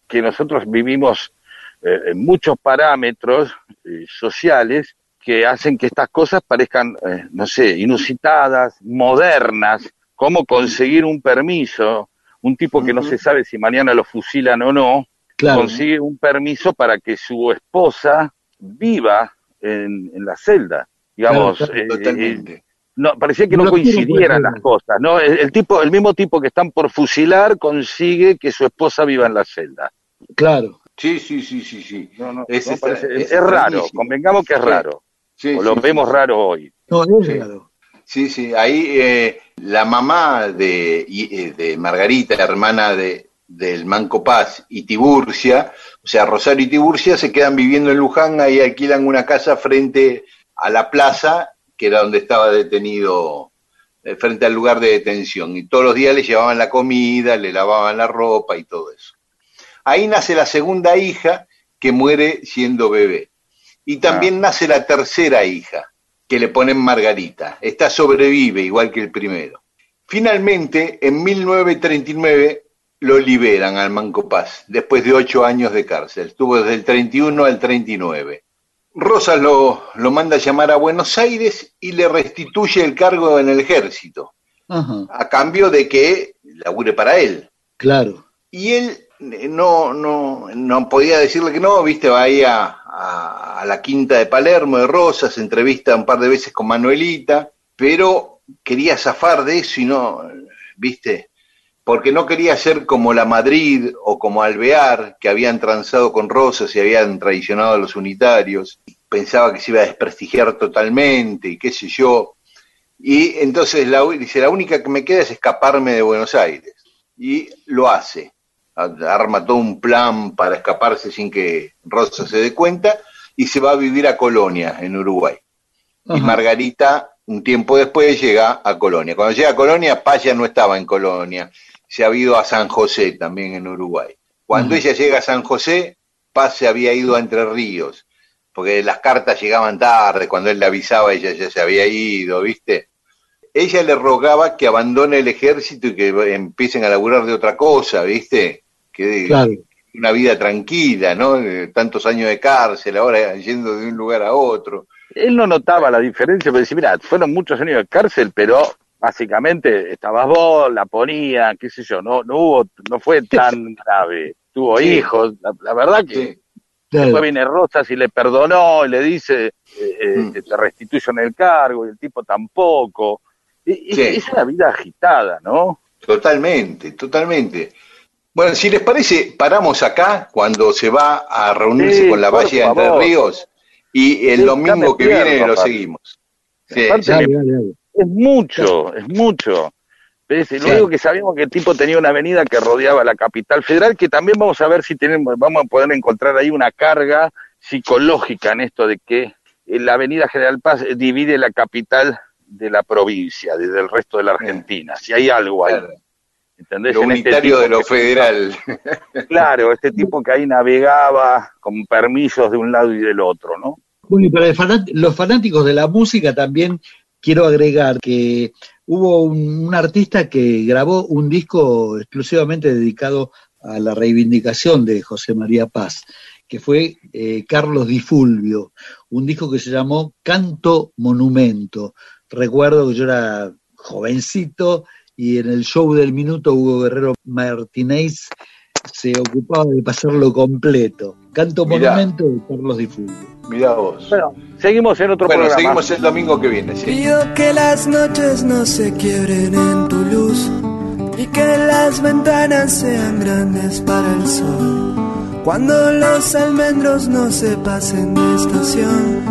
que nosotros vivimos eh, en muchos parámetros eh, sociales que hacen que estas cosas parezcan, eh, no sé, inusitadas, modernas, cómo conseguir un permiso, un tipo que no se sabe si mañana lo fusilan o no, Claro. consigue un permiso para que su esposa viva en, en la celda. Digamos, Claro, eh, eh, totalmente. no, parecía que No coincidieran las cosas, ¿no? El, el tipo, el mismo tipo que están por fusilar consigue que su esposa viva en la celda. Claro. Sí, sí, sí, sí, sí. No, no, Es no, extra- parece- es es, es raro, convengamos que es raro, Sí, o lo sí, vemos sí. raro hoy. No, es Sí. raro. Sí, sí, ahí eh, la mamá de, eh, de Margarita, la hermana de, del Manco Paz y Tiburcia, o sea, Rosario y Tiburcia se quedan viviendo en Luján, ahí alquilan una casa frente a la plaza, que era donde estaba detenido, eh, frente al lugar de detención, y todos los días le llevaban la comida, le lavaban la ropa y todo eso. Ahí nace la segunda hija que muere siendo bebé. Y también nace la tercera hija, que le ponen Margarita. Esta sobrevive igual que el primero. Finalmente, en 1939 lo liberan al Manco Paz, después de ocho años de cárcel. Estuvo desde el 31 al 39. Rosas lo, lo manda a llamar a Buenos Aires y le restituye el cargo en el ejército, Ajá. a cambio de que labure para él. Claro. Y él eh, no, no, no podía decirle que no, viste, va ahí a, a- a la quinta de Palermo de Rosas, se entrevista un par de veces con Manuelita, pero quería zafar de eso y no, viste, porque no quería ser como la Madrid o como Alvear, que habían transado con Rosas y habían traicionado a los unitarios, pensaba que se iba a desprestigiar totalmente y qué sé yo. Y entonces la, dice, la única que me queda es escaparme de Buenos Aires. Y lo hace. Arma todo un plan para escaparse sin que Rosa se dé cuenta y se va a vivir a Colonia, en Uruguay. Y. Margarita, un tiempo después, llega a Colonia. Cuando llega a Colonia, Paz ya no estaba en Colonia. Se ha ido a San José, también en Uruguay. Cuando ella llega a San José, Paz se había ido a Entre Ríos, porque las cartas llegaban tarde, cuando él le avisaba, ella ya se había ido, ¿viste? Ella le rogaba que abandone el ejército y que empiecen a laburar de otra cosa, ¿viste? Que Claro. una vida tranquila, ¿no? Tantos años de cárcel, ahora yendo de un lugar a otro. Él no notaba la diferencia, pero decía, mira, fueron muchos años de cárcel, pero básicamente estabas vos, la ponía, qué sé yo, no, no hubo, no fue tan grave. Tuvo Sí. hijos, la, la verdad que Sí. después viene Rosas y le perdonó y le dice, eh, eh, Mm. te restituyen el cargo y el tipo tampoco. E- Es, Sí. es una vida agitada, ¿no? Totalmente, totalmente. Bueno, si les parece, paramos acá cuando se va a reunirse con la Valle de Entre. Ríos y el domingo que viene lo seguimos. Sí, Aparte sí. Dale, dale, dale. Es mucho, es mucho. ¿Ves? Lo Sí. único que sabíamos que el tipo tenía una avenida que rodeaba la capital federal, que también vamos a ver si tenemos, vamos a poder encontrar ahí una carga psicológica en esto de que eh, la avenida General Paz divide la capital de la provincia, desde el resto de la Argentina. Si hay algo ahí. Claro. ¿Entendés? Lo En este unitario de lo que- federal. *laughs* Claro, este tipo que ahí navegaba con permisos de un lado y del otro, ¿no? Bueno, y para el fanat- los fanáticos de la música también quiero agregar que hubo un, artista que grabó un disco exclusivamente dedicado a la reivindicación de José María Paz, que fue eh, Carlos Di Fulvio, un disco que se llamó Canto Monumento. Recuerdo que yo era jovencito y en el show del minuto Hugo Guerrero Martínez se ocupaba de pasarlo completo. Canto Mirá. Monumento de Carlos Di Fulvio. Mirá vos. Bueno, seguimos en otro Bueno, programa. seguimos el domingo que viene. sí. Pido que las noches no se quiebren en tu luz y que las ventanas sean grandes para el sol. Cuando los almendros no se pasen de estación,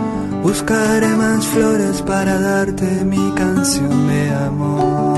buscaré más flores para darte mi canción de amor.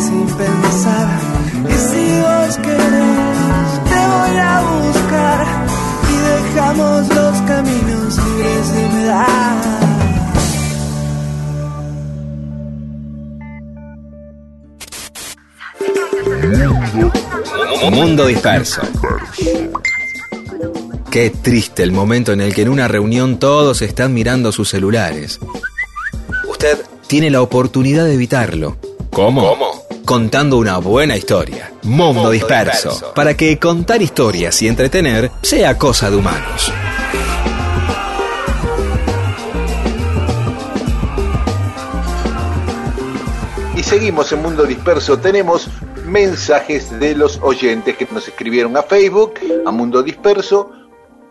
Sin pensar. Y si vos querés, te voy a buscar y dejamos los caminos libres de humedad. Mundo disperso. Qué triste el momento en el que en una reunión todos están mirando sus celulares. Usted tiene la oportunidad de evitarlo. ¿Cómo? Contando una buena historia. Mundo disperso. Para que contar historias y entretener sea cosa de humanos. Y seguimos en Mundo Disperso. Tenemos mensajes de los oyentes que nos escribieron a Facebook, a Mundo Disperso,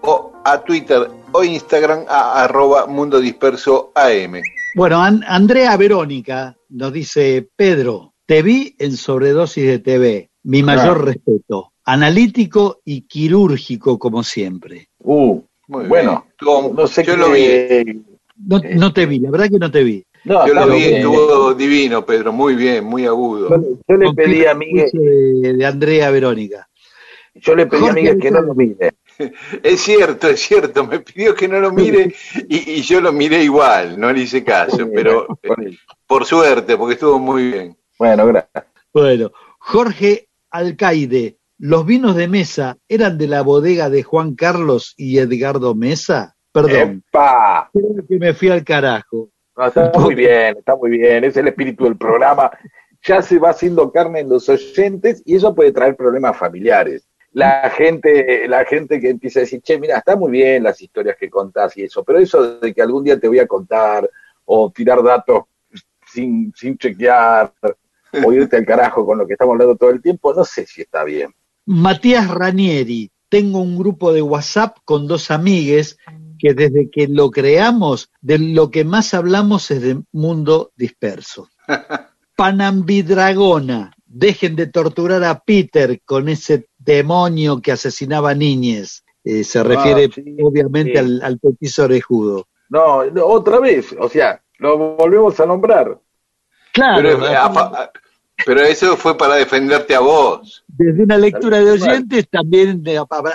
o a Twitter o Instagram a arroba Mundo Disperso AM. Bueno, An- Andrea Verónica nos dice, Pedro, te vi en sobredosis de TV, mi mayor respeto, analítico y quirúrgico como siempre. Uh, Muy bueno, bien. No sé yo qué- lo vi. No, no te vi, la verdad que no te vi. No, Yo lo vi, estuvo divino, Pedro, muy bien, muy agudo. Yo, yo le pedí a Miguel, de, de Andrea Verónica. yo le pedí a Miguel que no lo mire. *laughs* Es cierto, es cierto, me pidió que no lo mire y, y yo lo miré igual, no le hice caso, pero eh, por suerte, porque estuvo muy bien. Bueno, gracias. Bueno, Jorge Alcaide, ¿los vinos de mesa eran de la bodega de Juan Carlos y Edgardo Mesa? Perdón, ¡Epa! creo que me fui al carajo. No, está muy bien, está muy bien, es el espíritu del programa. Ya se va haciendo carne en los oyentes y eso puede traer problemas familiares. La gente, la gente que empieza a decir, che, mira, está muy bien las historias que contás y eso, pero eso de que algún día te voy a contar o tirar datos sin, sin chequear o irte al carajo con lo que estamos hablando todo el tiempo, no sé si está bien. Matías Ranieri, tengo un grupo de WhatsApp con dos amigues que desde que lo creamos, de lo que más hablamos es de mundo disperso. *laughs* Panambidragona, dejen de torturar a Peter con ese demonio que asesinaba niñes. Eh, se refiere Ah, sí, obviamente sí. al, al petiso orejudo. No, no, otra vez, o sea, lo volvemos a nombrar. Claro, Pero, a fa- pero eso fue para defenderte a vos. desde una lectura de oyentes también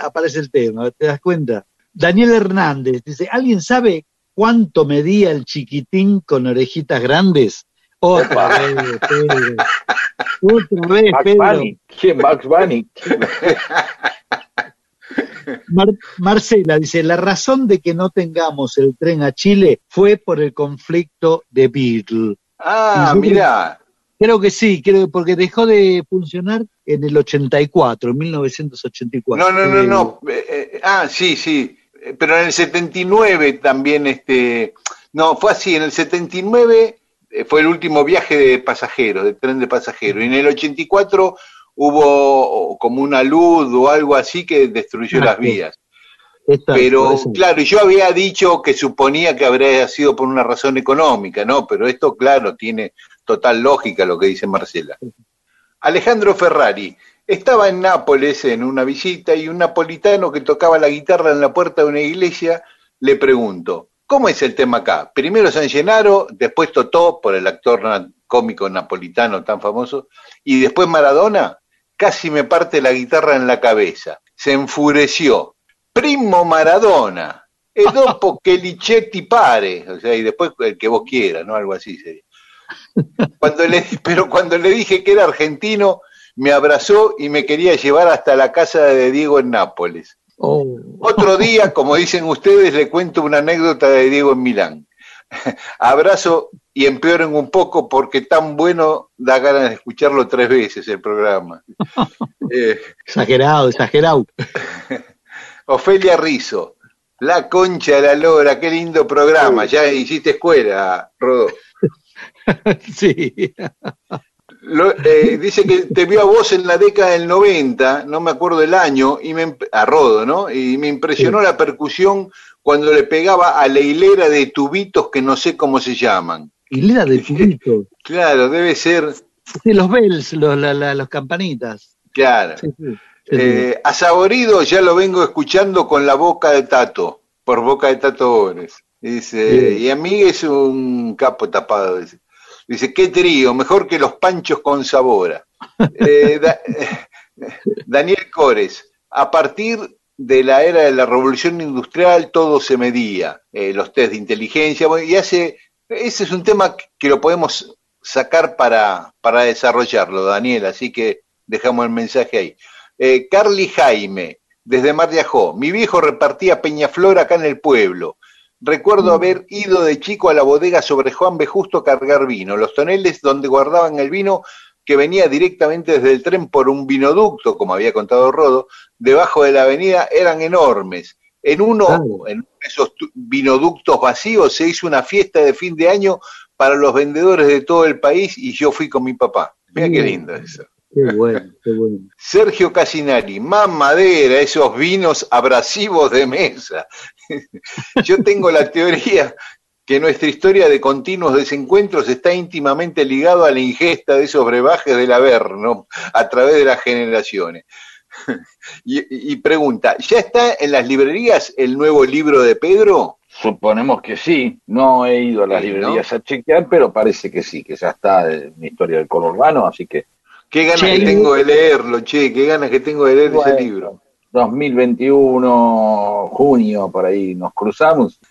aparece el tema, ¿te das cuenta? Daniel Hernández dice, ¿alguien sabe cuánto medía el chiquitín con orejitas grandes? Otra vez, Pedro. Otra vez, Pedro. ¿Quién? Max Bunny. Marcela dice, la razón de que no tengamos el tren a Chile fue por el conflicto de Beatle. Ah, mira. Creo que sí, creo porque dejó de funcionar en el 84, en 1984. No, no, no, no. Eh, eh, ah, sí, sí. Pero en el 79 también, este, no, fue así. En el 79 eh, fue el último viaje de pasajeros, de tren de pasajeros. Y en el 84 hubo como una luz o algo así que destruyó ah, las vías. Pero claro, yo había dicho que suponía que habría sido por una razón económica, ¿no? Pero esto, claro, tiene total lógica lo que dice Marcela. Alejandro Ferrari estaba en Nápoles en una visita y un napolitano que tocaba la guitarra en la puerta de una iglesia le preguntó, ¿cómo es el tema acá? Primero San Gennaro, después Totó, por el actor cómico napolitano tan famoso, y después Maradona casi me parte la guitarra en la cabeza. Se enfureció. Primo Maradona, e dopo che *laughs* Lichetti pare, o sea, y después el que vos quieras, ¿no? Algo así sería. Cuando le, *laughs* pero cuando le dije que era argentino, me abrazó y me quería llevar hasta la casa de Diego en Nápoles. Oh. Otro *laughs* día, como dicen ustedes, le cuento una anécdota de Diego en Milán. Abrazo y empeoren un poco porque tan bueno da ganas de escucharlo tres veces el programa. Eh, exagerado, exagerado. Ofelia Rizo, La Concha de la Lora, qué lindo programa. Ya hiciste escuela, Rodo. *laughs* sí. Eh, dice que te vio a vos en la década del 90, no me acuerdo el año, y me, a Rodo, ¿no? Y me impresionó la percusión cuando le pegaba a la hilera de tubitos que no sé cómo se llaman. Hilera de tubitos. *laughs* claro, debe ser. Sí, los bells, los, la, campanitas. Claro. Eh, a Saborido ya lo vengo escuchando con la boca de Tato, por boca de Tato Bones. Dice, y a mí es un capo tapado. Dice, dice qué trío, mejor que los panchos con sabora. *laughs* Eh, Daniel Cores, a partir de la era de la revolución industrial todo se medía, eh, los test de inteligencia, y hace, ese es un tema que lo podemos sacar para, para desarrollarlo, Daniel, así que dejamos el mensaje ahí. Eh, Carly Jaime, desde Mar de Ajó, mi viejo repartía Peñaflor acá en el pueblo. Recuerdo mm. haber ido de chico a la bodega sobre Juan B. Justo a cargar vino. Los toneles donde guardaban el vino que venía directamente desde el tren por un vinoducto, como había contado Rodo, debajo de la avenida eran enormes. En uno, en esos vinoductos vacíos, se hizo una fiesta de fin de año para los vendedores de todo el país y yo fui con mi papá. Mira qué lindo eso. Qué bueno, qué bueno. Sergio Casinari, más madera, esos vinos abrasivos de mesa. *laughs* yo tengo la teoría que nuestra historia de continuos desencuentros está íntimamente ligado a la ingesta de esos brebajes del Averno a través de las generaciones. *laughs* y, pregunta, ¿ya está en las librerías el nuevo libro de Pedro? Suponemos que sí, no he ido a las librerías a chequear, pero parece que sí, que ya está en mi historia del color urbano, así que... Qué ganas que tengo de leerlo, che, qué ganas que tengo de leer ese libro. 2021, junio, por ahí, nos cruzamos. *laughs*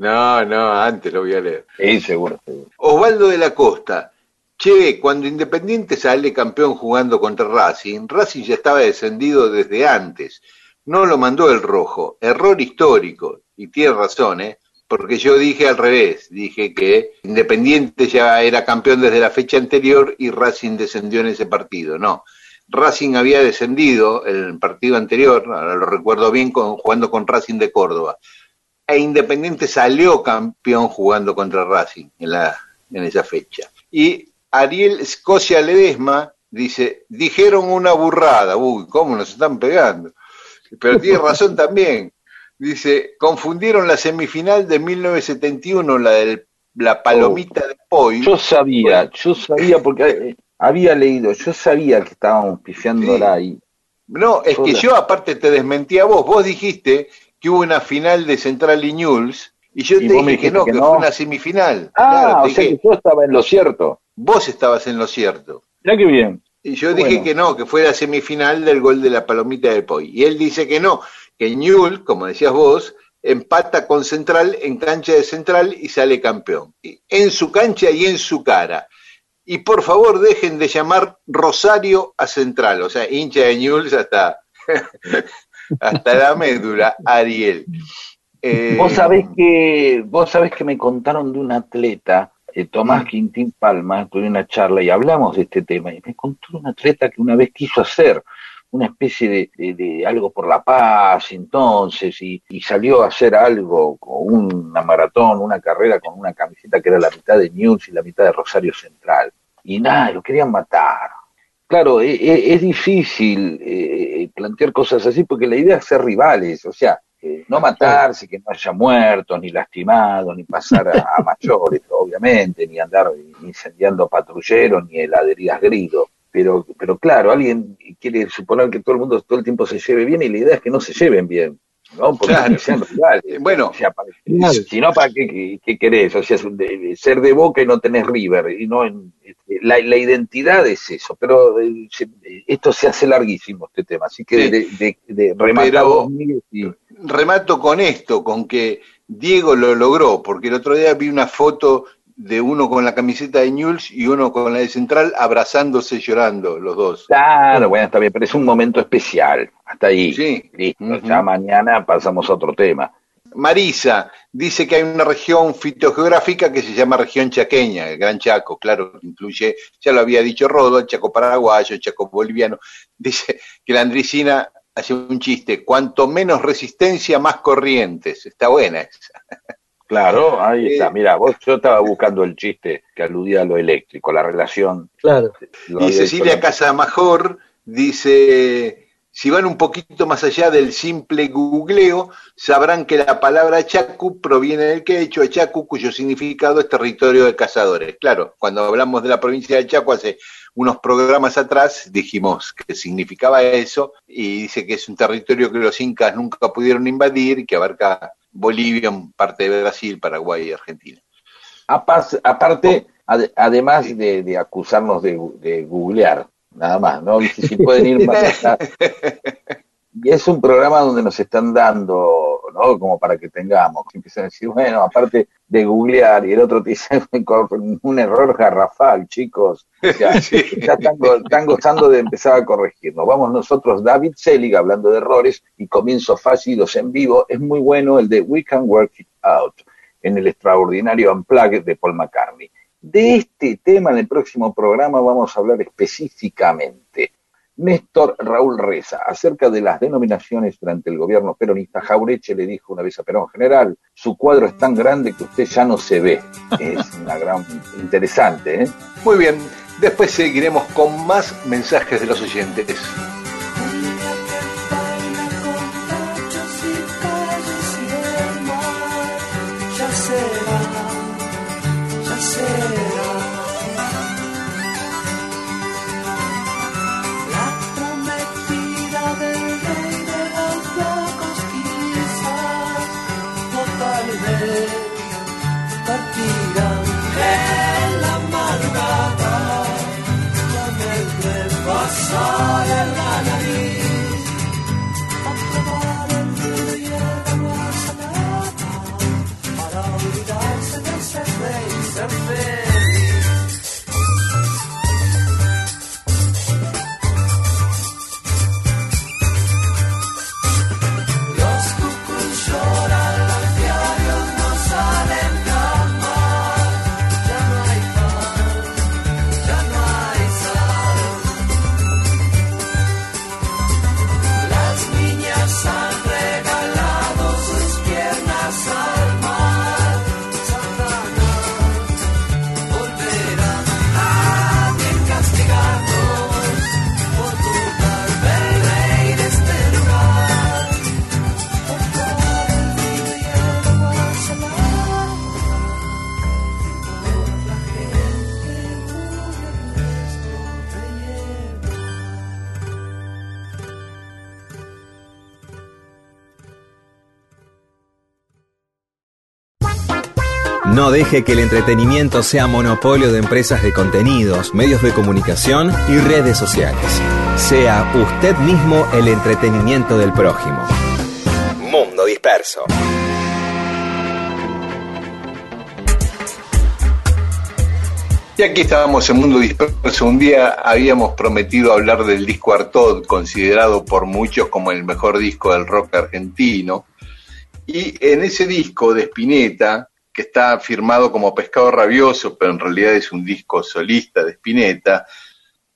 No, no, antes lo voy a leer. Sí, seguro, Osvaldo de la Costa. Che, cuando Independiente sale campeón jugando contra Racing, Racing ya estaba descendido desde antes. No lo mandó el rojo. Error histórico. Y tiene razón, ¿eh? Porque yo dije al revés. Dije que Independiente ya era campeón desde la fecha anterior y Racing descendió en ese partido. No. Racing había descendido en el partido anterior, ahora lo recuerdo bien, jugando con Racing de Córdoba e Independiente salió campeón jugando contra Racing en, la, en esa fecha. Y Ariel Escocia Ledesma dice, dijeron una burrada, uy, ¿cómo nos están pegando? Pero tiene razón también. Dice, confundieron la semifinal de 1971, la de la palomita de Poi. Yo sabía, yo sabía porque eh, había leído, yo sabía que estábamos pifiándola ahí. No, es que yo aparte te desmentí a vos, vos dijiste que hubo una final de Central y News, y yo te dije que no, que, fue una semifinal. Ah, o sea que yo estaba en lo cierto. Vos estabas en lo cierto. Ya qué bien. Y yo dije que no, que fue la semifinal del gol de la palomita de Poi. Y él dice que no, que Ñul, como decías vos, empata con Central en cancha de Central y sale campeón. En su cancha y en su cara. Y por favor dejen de llamar Rosario a Central, o sea, hincha de Ñul hasta, *laughs* hasta la médula, Ariel. Eh, vos sabés que vos sabés que me contaron de un atleta, eh, Tomás mm. Quintín Palma, tuve una charla y hablamos de este tema, y me contó de un atleta que una vez quiso hacer una especie de, algo por la paz entonces y, salió a hacer algo con una maratón, una carrera con una camiseta que era la mitad de News y la mitad de Rosario Central. Y nada, lo querían matar. Claro, e, e, es, difícil eh, plantear cosas así porque la idea es ser rivales, o sea, no matarse, que no haya muertos, ni lastimados, ni pasar a, mayores, *laughs* obviamente, ni andar incendiando patrulleros, ni heladerías gritos. Pero, pero claro, alguien quiere suponer que todo el mundo todo el tiempo se lleve bien y la idea es que no se lleven bien. ¿no? Porque sean rivales. Bueno, si no, ¿para qué, qué, querés? O sea, ser de boca y no tenés River. Y no este, la, la identidad es eso, pero eh, esto se hace larguísimo, este tema. Así que de, de, remato con esto, con que Diego lo logró, porque el otro día vi una foto de uno con la camiseta de Newell's y uno con la de Central abrazándose llorando, los dos. Claro, bueno, está bien, pero es un momento especial. Hasta ahí. Sí. Listo, ya mañana pasamos a otro tema. Marisa dice que hay una región fitogeográfica que se llama región chaqueña, el Gran Chaco, claro, incluye, ya lo había dicho Rodo, el Chaco paraguayo, el Chaco boliviano. *laughs* Dice que la andricina hace un chiste, cuanto menos resistencia, más corrientes. Está buena esa. *laughs* Claro, ahí está. Eh, Mira, vos yo estaba buscando el chiste que aludía a lo eléctrico, la relación. Claro. Y Cecilia Casamajor dice, si van un poquito más allá del simple googleo, sabrán que la palabra Chacu proviene del quechua Chacu, cuyo significado es territorio de cazadores. Claro, cuando hablamos de la provincia de Chaco hace unos programas atrás dijimos que significaba eso y dice que es un territorio que los incas nunca pudieron invadir y que abarca Bolivia, parte de Brasil, Paraguay y Argentina. Aparte, además de, acusarnos de, de, googlear, nada más, ¿no? Si pueden ir *laughs* más allá. *laughs* Y es un programa donde nos están dando, ¿no? Como para que tengamos, que empiezan a decir, bueno, aparte de googlear, y el otro te dice un error garrafal, chicos. *laughs* ya están, gozando de empezar a corregirnos. Vamos nosotros, David Selig, hablando de errores y comienzos fáciles en vivo. Es muy bueno el de We Can Work It Out, en el extraordinario Unplugged de Paul McCartney. De este tema en el próximo programa vamos a hablar específicamente. Néstor Raúl Reza, acerca de las denominaciones durante el gobierno peronista, Jaureche le dijo una vez a Perón General, su cuadro es tan grande que usted ya no se ve. Es *laughs* una gran interesante, ¿eh? Muy bien, después seguiremos con más mensajes de los oyentes. No deje que el entretenimiento sea monopolio de empresas de contenidos, medios de comunicación y redes sociales. Sea usted mismo el entretenimiento del prójimo. Mundo Disperso. Y aquí estábamos en Mundo Disperso. Un día habíamos prometido hablar del disco Artaud, considerado por muchos como el mejor disco del rock argentino. Y en ese disco de Spinetta, que está firmado como Pescado Rabioso, pero en realidad es un disco solista de Spinetta,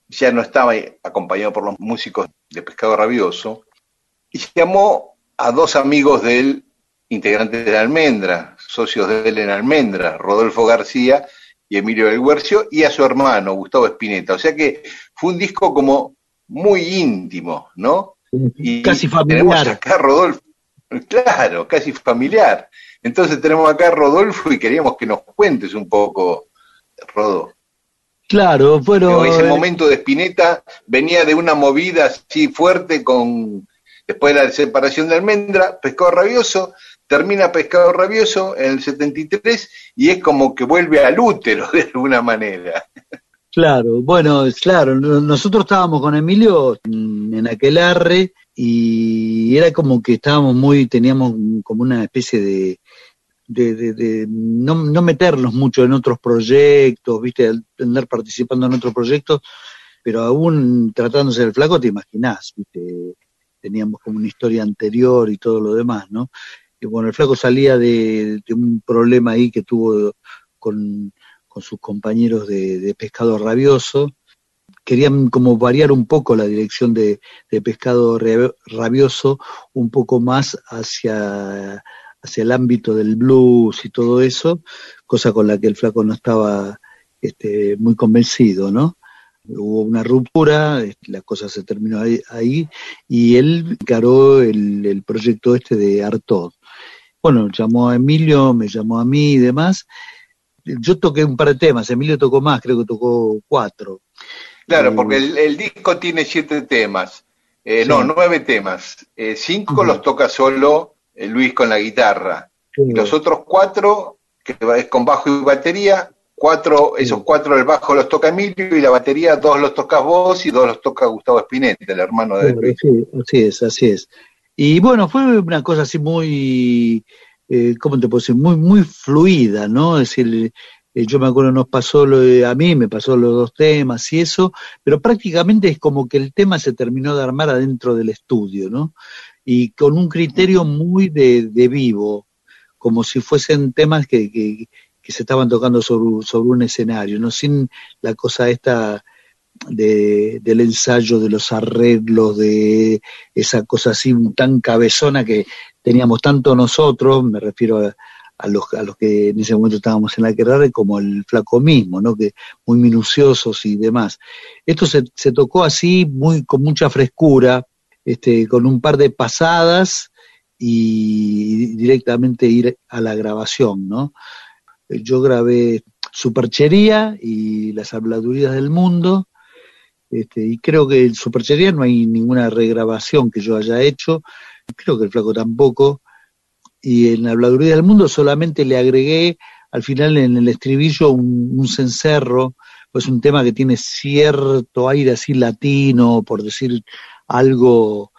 ya no estaba acompañado por los músicos de Pescado Rabioso, y llamó a dos amigos del integrante de la Almendra, socios de él en Almendra, Rodolfo García y Emilio del Guercio, y a su hermano, Gustavo Espineta. O sea que fue un disco como muy íntimo, ¿no? Y casi familiar. acá Rodolfo, claro, casi familiar. Entonces tenemos acá a Rodolfo y queríamos que nos cuentes un poco, Rodolfo. Claro, bueno. Ese momento de Espineta venía de una movida así fuerte con después de la separación de Almendra, Pescado Rabioso, termina Pescado Rabioso en el 73 y es como que vuelve al útero *laughs* de alguna manera. Claro, bueno, claro, nosotros estábamos con Emilio en aquel arre y era como que estábamos muy, teníamos como una especie de, de, de, no, no, meternos mucho en otros proyectos, viste, andar participando en otros proyectos, pero aún tratándose del flaco, te imaginás, viste, teníamos como una historia anterior y todo lo demás, ¿no? Y bueno, el flaco salía de, un problema ahí que tuvo con, sus compañeros de, Pescado Rabioso. Querían como variar un poco la dirección de, Pescado Rabioso, un poco más hacia, hacia el ámbito del blues y todo eso, cosa con la que el flaco no estaba este, muy convencido, ¿no? hubo una ruptura, la cosa se terminó ahí, y él encaró el, proyecto este de Artod. Bueno, llamó a Emilio, me llamó a mí y demás. Yo toqué un par de temas, Emilio tocó más, creo que tocó cuatro. Claro, eh, porque el, disco tiene siete temas, eh, no, nueve temas. Eh, cinco los toca solo Luis con la guitarra. Y los otros cuatro, que es con bajo y batería, cuatro, esos cuatro del bajo los toca Emilio y la batería dos los tocas vos y dos los toca Gustavo Spinetta, el hermano de Luis. Sí, así es, así es. Y bueno, fue una cosa así muy, eh, ¿cómo te puedo decir? Muy, muy fluida, ¿no? Es decir, eh, yo me acuerdo nos pasó lo de, a mí, me pasó los dos temas y eso, pero prácticamente es como que el tema se terminó de armar adentro del estudio, ¿no? Y con un criterio muy de, de vivo, como si fuesen temas que, que, se estaban tocando sobre, sobre un escenario, no sin la cosa esta de, del ensayo, de los arreglos, de esa cosa así tan cabezona que teníamos tanto nosotros, me refiero a, los, a los que en ese momento estábamos en la guerra, como el flaco mismo, ¿no? que muy minuciosos y demás. Esto se, se tocó así, muy, con mucha frescura, este, con un par de pasadas y directamente ir a la grabación, ¿no? yo grabé Superchería y Las Habladurías del Mundo, este, y creo que en Superchería no hay ninguna regrabación que yo haya hecho, creo que el flaco tampoco, y en Habladurías del Mundo solamente le agregué al final en el estribillo un, cencerro, pues un tema que tiene cierto aire así latino, por decir algo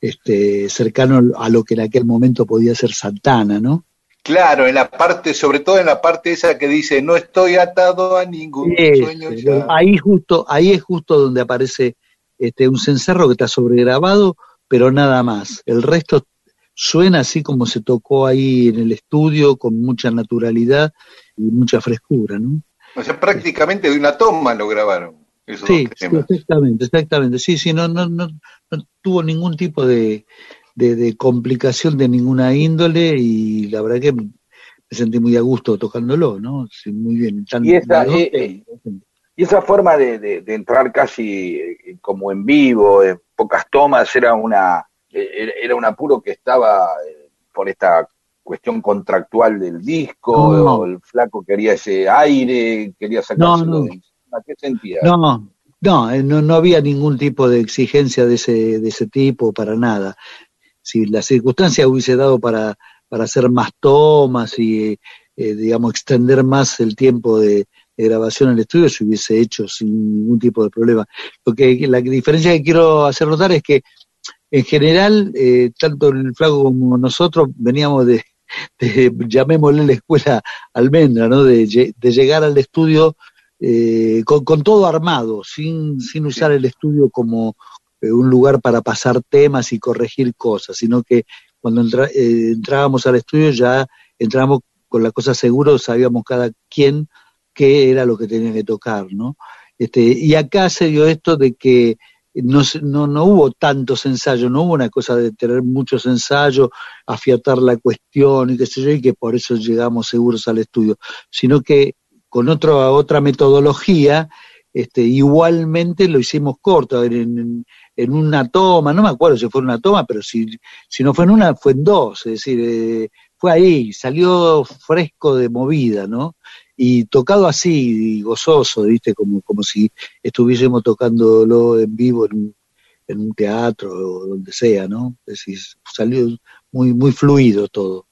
este, cercano a lo que en aquel momento podía ser Santana, ¿no? Claro, en la parte, sobre todo en la parte esa que dice, no estoy atado a ningún sueño. Ahí justo, ahí es justo donde aparece este un cencerro que está sobregrabado, pero nada más. El resto suena así como se tocó ahí en el estudio, con mucha naturalidad y mucha frescura, ¿no? O sea, prácticamente de una toma lo grabaron. Sí, exactamente, exactamente. Sí, sí, no, no, no tuvo ningún tipo de, de, complicación de ninguna índole y la verdad que me sentí muy a gusto tocándolo, ¿no? muy bien. y, esa, eh, eh, y esa forma de, entrar casi eh, como en vivo, en pocas tomas, era una era un apuro que estaba por esta cuestión contractual del disco, o el flaco quería ese aire, quería sacárselo de ¿qué? No, no, no, no había ningún tipo de exigencia de ese, de ese tipo para nada si la circunstancia hubiese dado para, para hacer más tomas y eh, digamos, extender más el tiempo de, grabación en el estudio, se hubiese hecho sin ningún tipo de problema. Lo que, la diferencia que quiero hacer notar es que, en general, eh, tanto el flaco como nosotros veníamos de, llamémosle la escuela almendra, ¿no? De, llegar al estudio eh, con, todo armado, sin, sin usar el estudio como un lugar para pasar temas y corregir cosas, sino que cuando entrábamos al estudio ya entrábamos con la cosa segura, sabíamos cada quien qué era lo que tenía que tocar, ¿no? Este, y acá se dio esto de que no, no, no hubo tantos ensayos, no hubo una cosa de tener muchos ensayos, afiatar la cuestión y qué sé yo, y que por eso llegamos seguros al estudio, sino que con otra otra metodología, este, igualmente lo hicimos corto, en, en, una toma, no me acuerdo si fue en una toma, pero si, si no fue en una, fue en dos, es decir, eh, fue ahí, salió fresco de movida, ¿no? Y tocado así, gozoso, ¿viste? Como, como si estuviésemos tocándolo en vivo en, un teatro o donde sea, ¿no? Es decir, salió muy, muy fluido todo.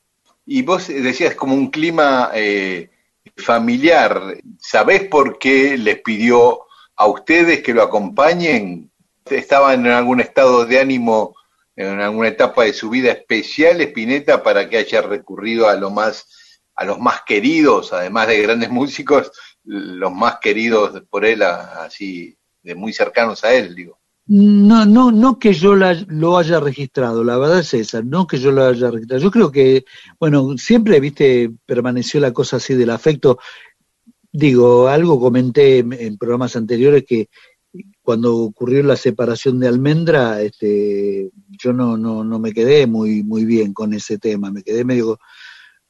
Y vos decías como un clima eh, familiar, ¿sabés por qué les pidió a ustedes que lo acompañen? ¿Estaban en algún estado de ánimo en alguna etapa de su vida especial, Spinetta, para que haya recurrido a lo más, a los más queridos, además de grandes *laughs* músicos, los más queridos por él, así, de muy cercanos a él, digo. No, no, no que yo lo haya registrado, la verdad es esa, no que yo lo haya registrado. Yo creo que, bueno, siempre, viste, permaneció la cosa así del afecto. Digo, algo comenté en programas anteriores que cuando ocurrió la separación de Almendra, este, yo no, no, no me quedé muy, muy bien con ese tema, me quedé medio,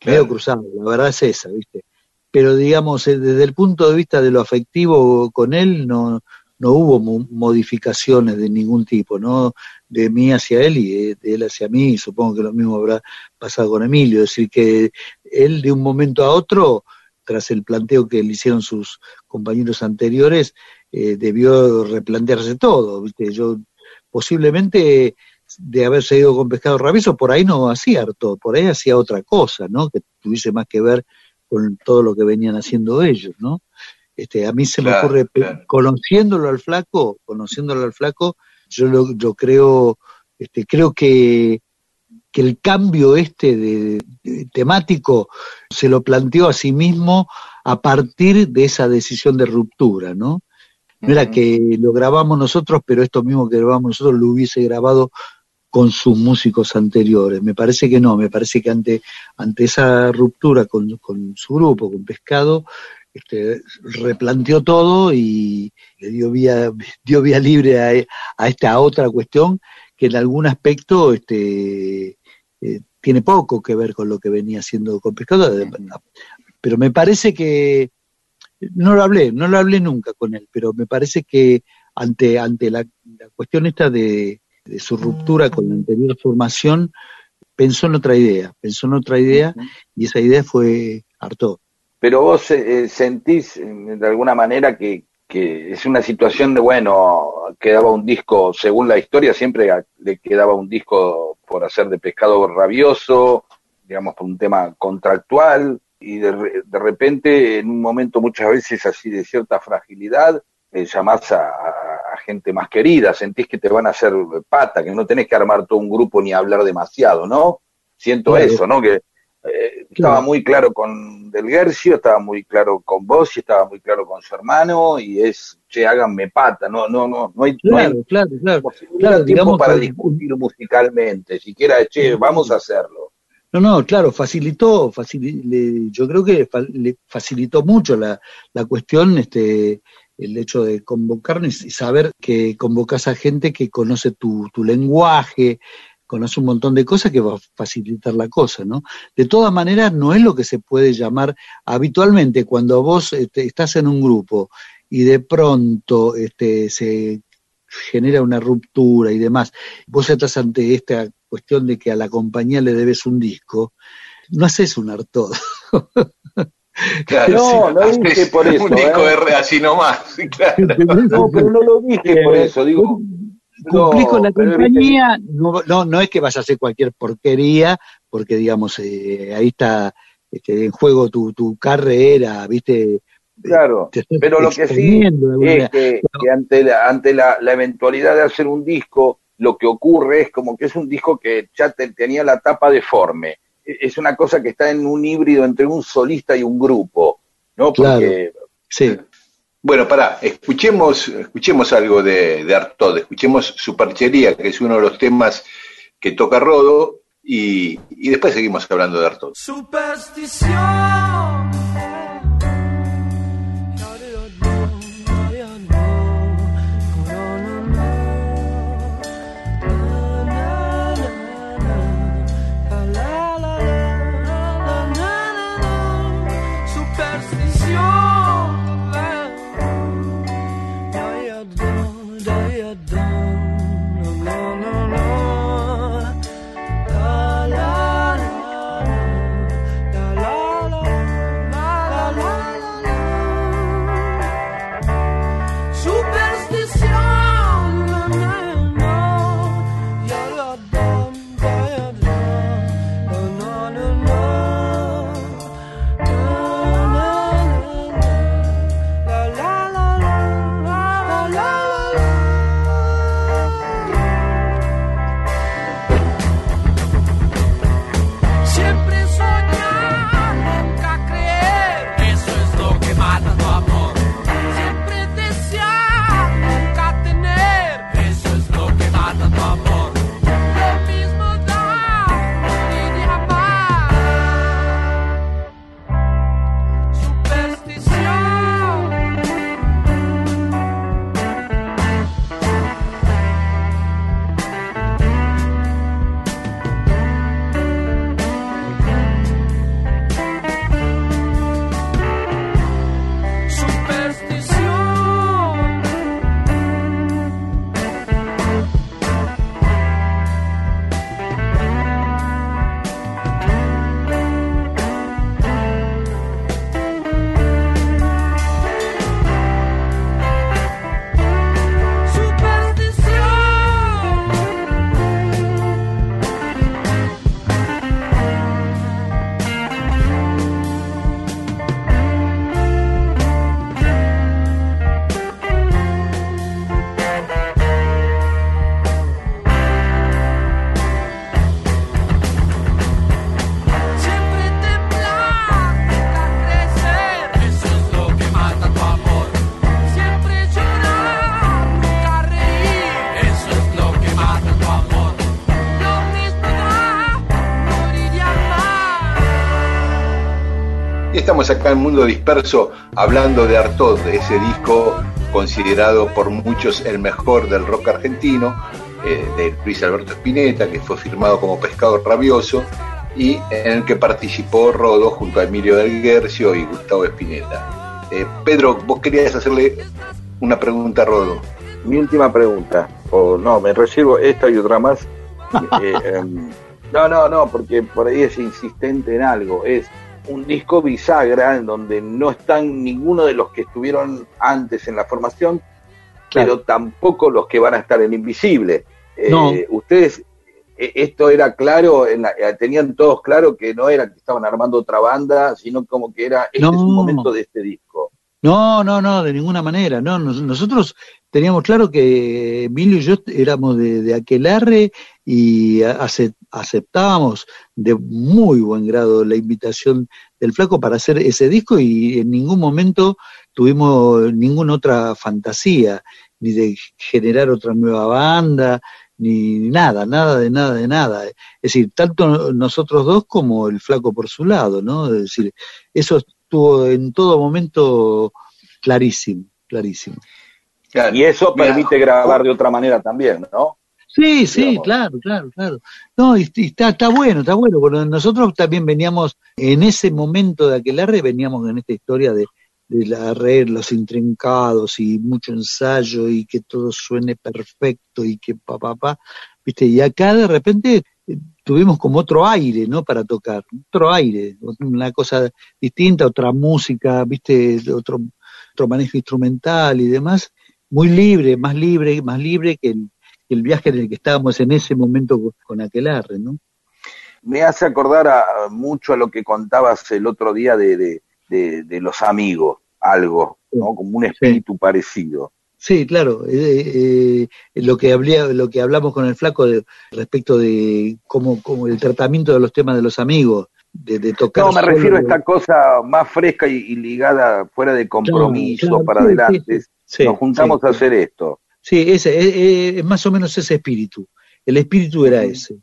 medio cruzado, la verdad es esa, ¿viste? Pero digamos, eh, desde el punto de vista de lo afectivo con él, no, no hubo modificaciones de ningún tipo, ¿no? De mí hacia él y de él hacia mí, supongo que lo mismo habrá pasado con Emilio, es decir, que él de un momento a otro, tras el planteo que le hicieron sus compañeros anteriores, eh, debió replantearse todo. ¿viste? Yo posiblemente de haberse ido con pescado rabioso, por ahí no hacía harto, por ahí hacía otra cosa, ¿no? Que tuviese más que ver con todo lo que venían haciendo ellos, ¿no? Este, a mí se me ocurre, conociéndolo al flaco, conociéndolo al flaco, yo lo, creo, este, creo que, que el cambio este de, temático se lo planteó a sí mismo a partir de esa decisión de ruptura, ¿no? No era que lo grabamos nosotros, pero esto mismo que grabamos nosotros lo hubiese grabado con sus músicos anteriores. Me parece que no, me parece que ante, ante esa ruptura con, su grupo, con Pescado, este, replanteó todo y le dio vía, *laughs* dio vía libre a, a esta otra cuestión que en algún aspecto este, eh, tiene poco que ver con lo que venía haciendo con Pescado, pero me parece que no lo hablé, no lo hablé nunca con él, pero me parece que ante, ante la, cuestión esta de, su ruptura con la anterior formación, pensó en otra idea, pensó en otra idea y esa idea fue harto. Pero vos eh, sentís de alguna manera que, que es una situación de, bueno, quedaba un disco, según la historia, siempre le quedaba un disco por hacer de pescado rabioso, digamos, por un tema contractual, y de, de, repente, en un momento muchas veces así de cierta fragilidad, eh, llamás a, gente más querida, sentís que te van a hacer pata, que no tenés que armar todo un grupo ni hablar demasiado, ¿no? Siento eso, ¿no? Que eh, estaba muy claro con Del Guercio, estaba muy claro con vos y estaba muy claro con su hermano y es, che, háganme pata, no, no, no, no hay, claro, claro, claro, claro, tiempo para discutir musicalmente, siquiera, che, vamos a hacerlo. No, no, claro, facilitó, yo creo que le facilitó mucho la, la cuestión, este, el hecho de convocarnos y saber que convocas a gente que conoce tu, tu lenguaje, conoce un montón de cosas que va a facilitar la cosa, ¿no? De todas maneras, no es lo que se puede llamar habitualmente cuando vos este, estás en un grupo y de pronto este, se genera una ruptura y demás, vos estás ante esta cuestión de que a la compañía le debes un disco, no haces un todo. *laughs* Claro, no, no dije por eso. Un disco ¿eh? así nomás. *laughs* Claro. No, pero no lo dije por eso. Digo, cumplís con la compañía, no, no, no es que vas a hacer cualquier porquería, porque digamos, eh, ahí está este, en juego tu, tu carrera, ¿viste? Claro, pero lo que sí es que, ante, la, ante la, eventualidad de hacer un disco, lo que ocurre es como que es un disco que ya tenía la tapa deforme. E, es una cosa que está en un híbrido entre un solista y un grupo, ¿no? Porque, sí. Bueno, pará, escuchemos, escuchemos algo de, de Artod, escuchemos Superchería, que es uno de los temas que toca Rodo, y, y después seguimos hablando de Artod. Superstición. Estamos acá en Mundo Disperso hablando de Artod, de ese disco considerado por muchos el mejor del rock argentino, eh, de Luis Alberto Spinetta, que fue firmado como Pescado Rabioso, y en el que participó Rodo junto a Emilio del Guercio y Gustavo Spinetta. Eh, Pedro, vos querías hacerle una pregunta a Rodo. Mi última pregunta, o no, me recibo esta y otra más. *laughs* Eh, em, no, no, no, porque por ahí es insistente en algo. Es un disco bisagra en donde no están ninguno de los que estuvieron antes en la formación, pero tampoco los que van a estar en Invisible. Eh, ustedes, eh, esto era claro, en eh, tenían todos claro que no era que estaban armando otra banda, sino como que era, este es un momento de este disco. No, no, no, de ninguna manera. No, nosotros teníamos claro que Emilio y yo éramos de, de Aquelarre y aceptábamos de muy buen grado la invitación del flaco para hacer ese disco y en ningún momento tuvimos ninguna otra fantasía, ni de generar otra nueva banda, ni nada, nada de nada de nada. Es decir, tanto nosotros dos como el flaco por su lado, ¿no? Es decir, eso estuvo en todo momento clarísimo, clarísimo. y eso permite grabar de otra manera también, ¿no? Sí, sí, claro, claro, claro. No, y, está, está bueno, está bueno, porque nosotros también veníamos, en ese momento de aquel veníamos en esta historia de, de la red, los intrincados y mucho ensayo y que todo suene perfecto y que papá, pa, pa, viste, y acá de repente eh, tuvimos como otro aire, ¿no? Para tocar, otro aire, una cosa distinta, otra música, viste, otro, otro manejo instrumental y demás, muy libre, más libre, más libre que el, el viaje en el que estábamos en ese momento con Aquelarre, ¿no? me hace acordar a, mucho a lo que contabas el otro día de, de, de, los amigos, algo, ¿no? Como un espíritu parecido. Sí, claro. Eh, eh, lo que hablé, lo que hablamos con el flaco respecto de cómo, cómo, el tratamiento de los temas de los amigos, de, de tocar. No, me refiero a esta cosa más fresca y, ligada fuera de compromiso para adelante. Nos juntamos a hacer esto. Sí, ese, es, más o menos ese espíritu. El espíritu era ese.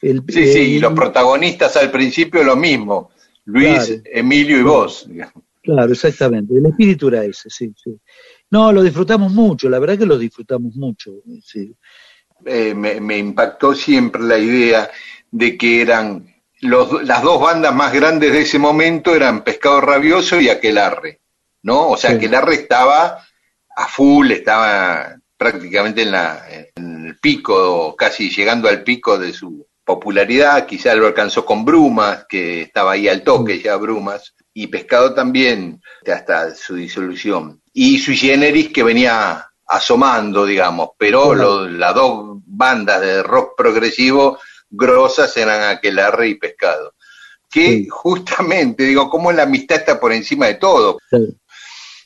sí, sí, y los protagonistas al principio lo mismo. Luis, Emilio y vos. Claro, exactamente. El espíritu era ese, sí, sí. No, lo disfrutamos mucho, la verdad que lo disfrutamos mucho. Sí. Eh, me, impactó siempre la idea de que eran los, las dos bandas más grandes de ese momento eran Pescado Rabioso y Aquelarre, ¿no? O sea, Aquelarre estaba a full, estaba prácticamente en, la, en el pico, casi llegando al pico de su popularidad, quizá lo alcanzó con Brumas, que estaba ahí al toque ya Brumas, y Pescado también hasta su disolución. Y Sui Generis que venía asomando, digamos, pero las dos bandas de rock progresivo grosas eran Aquelarre y Pescado. Que justamente, digo, como la amistad está por encima de todo.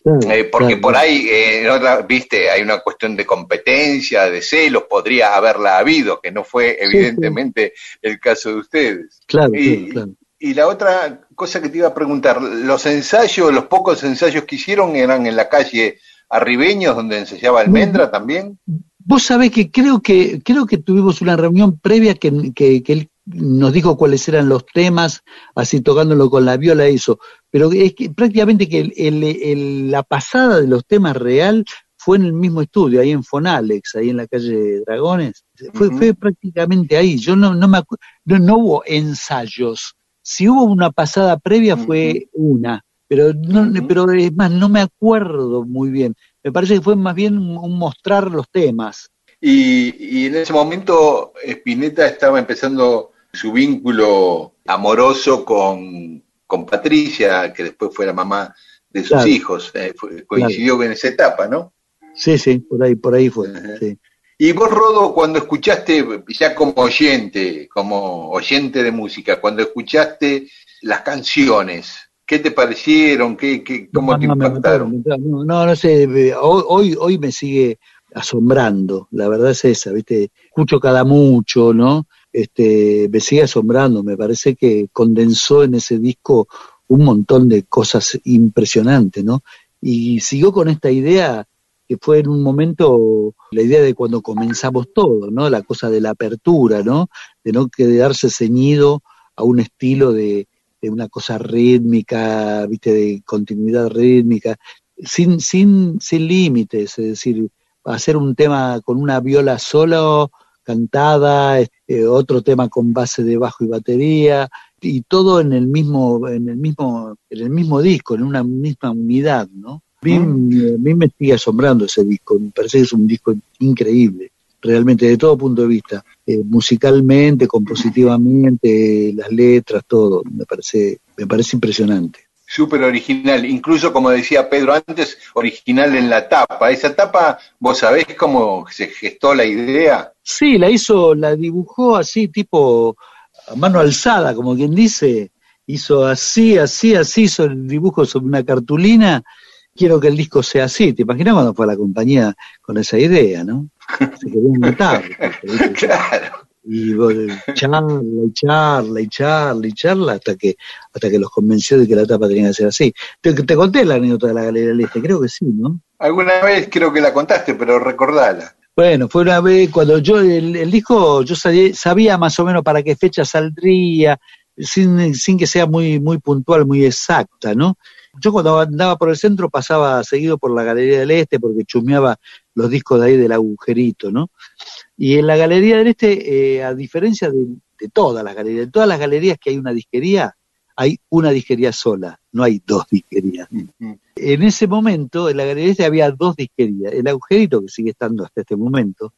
Eh, porque por ahí, eh, viste, hay una cuestión de competencia, de celos, podría haberla habido, que no fue evidentemente el caso de ustedes. Claro, y, claro. y la otra cosa que te iba a preguntar, los ensayos, los pocos ensayos que hicieron eran en la calle Arribeños, donde ensayaba Almendra también. Vos sabés que creo que creo que tuvimos una reunión previa que, que, que él nos dijo cuáles eran los temas, así tocándolo con la viola eso, pero es que prácticamente que el, la pasada de los temas real fue en el mismo estudio, ahí en Fonalex, ahí en la calle Dragones, fue, fue prácticamente ahí, yo no, no me no, no, hubo ensayos, si hubo una pasada previa fue una, pero no, pero es más, no me acuerdo muy bien, me parece que fue más bien un mostrar los temas. Y, y en ese momento Spinetta estaba empezando su vínculo amoroso con, con Patricia, que después fue la mamá de sus hijos. Eh, coincidió en esa etapa, ¿no? Sí, sí, por ahí, por ahí fue. Y vos, Rodo, cuando escuchaste, ya como oyente, como oyente de música, cuando escuchaste las canciones, ¿qué te parecieron? ¿Qué, qué, ¿Cómo te impactaron? no, no, sé, hoy, hoy me sigue asombrando, la verdad es esa, ¿viste? Escucho cada mucho, ¿no? Este, me sigue asombrando, me parece que condensó en ese disco un montón de cosas impresionantes, ¿no? Y siguió con esta idea que fue en un momento la idea de cuando comenzamos todo, ¿no? La cosa de la apertura, ¿no? De no quedarse ceñido a un estilo de, de una cosa rítmica, viste, de continuidad rítmica, sin, sin, sin límites, es decir, hacer un tema con una viola solo cantada, eh, otro tema con base de bajo y batería, y todo en el mismo, en el mismo, en el mismo disco, en una misma unidad, ¿no? A mí, me sigue asombrando ese disco, me parece que es un disco increíble, realmente, de todo punto de vista, eh, musicalmente, compositivamente, las letras, todo, me parece, me parece impresionante súper original, incluso como decía Pedro antes, original en la tapa. Esa tapa, ¿vos sabés cómo se gestó la idea? Sí, la hizo, la dibujó así, tipo a mano alzada, como quien dice, hizo así, así, así, hizo el dibujo sobre una cartulina. Quiero que el disco sea así. ¿Te imaginas cuando fue a la compañía con esa idea, no? Se quedó matar. *laughs* claro y charla y charla y charla y charla hasta que hasta que los convenció de que la tapa tenía que ser así. Te, te conté la anécdota de la Galería del Este, creo que sí, ¿no? Alguna vez creo que la contaste, pero recordala. Bueno, fue una vez cuando yo, el, disco, yo sabía, más o menos para qué fecha saldría, sin, sin que sea muy, muy puntual, muy exacta, ¿no? Yo cuando andaba por el centro pasaba seguido por la Galería del Este porque chumeaba los discos de ahí del agujerito, ¿no? Y en la Galería del Este, eh, a diferencia de, todas las galerías, de todas las galerías que hay una disquería, hay una disquería sola, no hay dos disquerías. En ese momento, en la Galería del Este había dos disquerías, el agujerito, que sigue estando hasta este momento,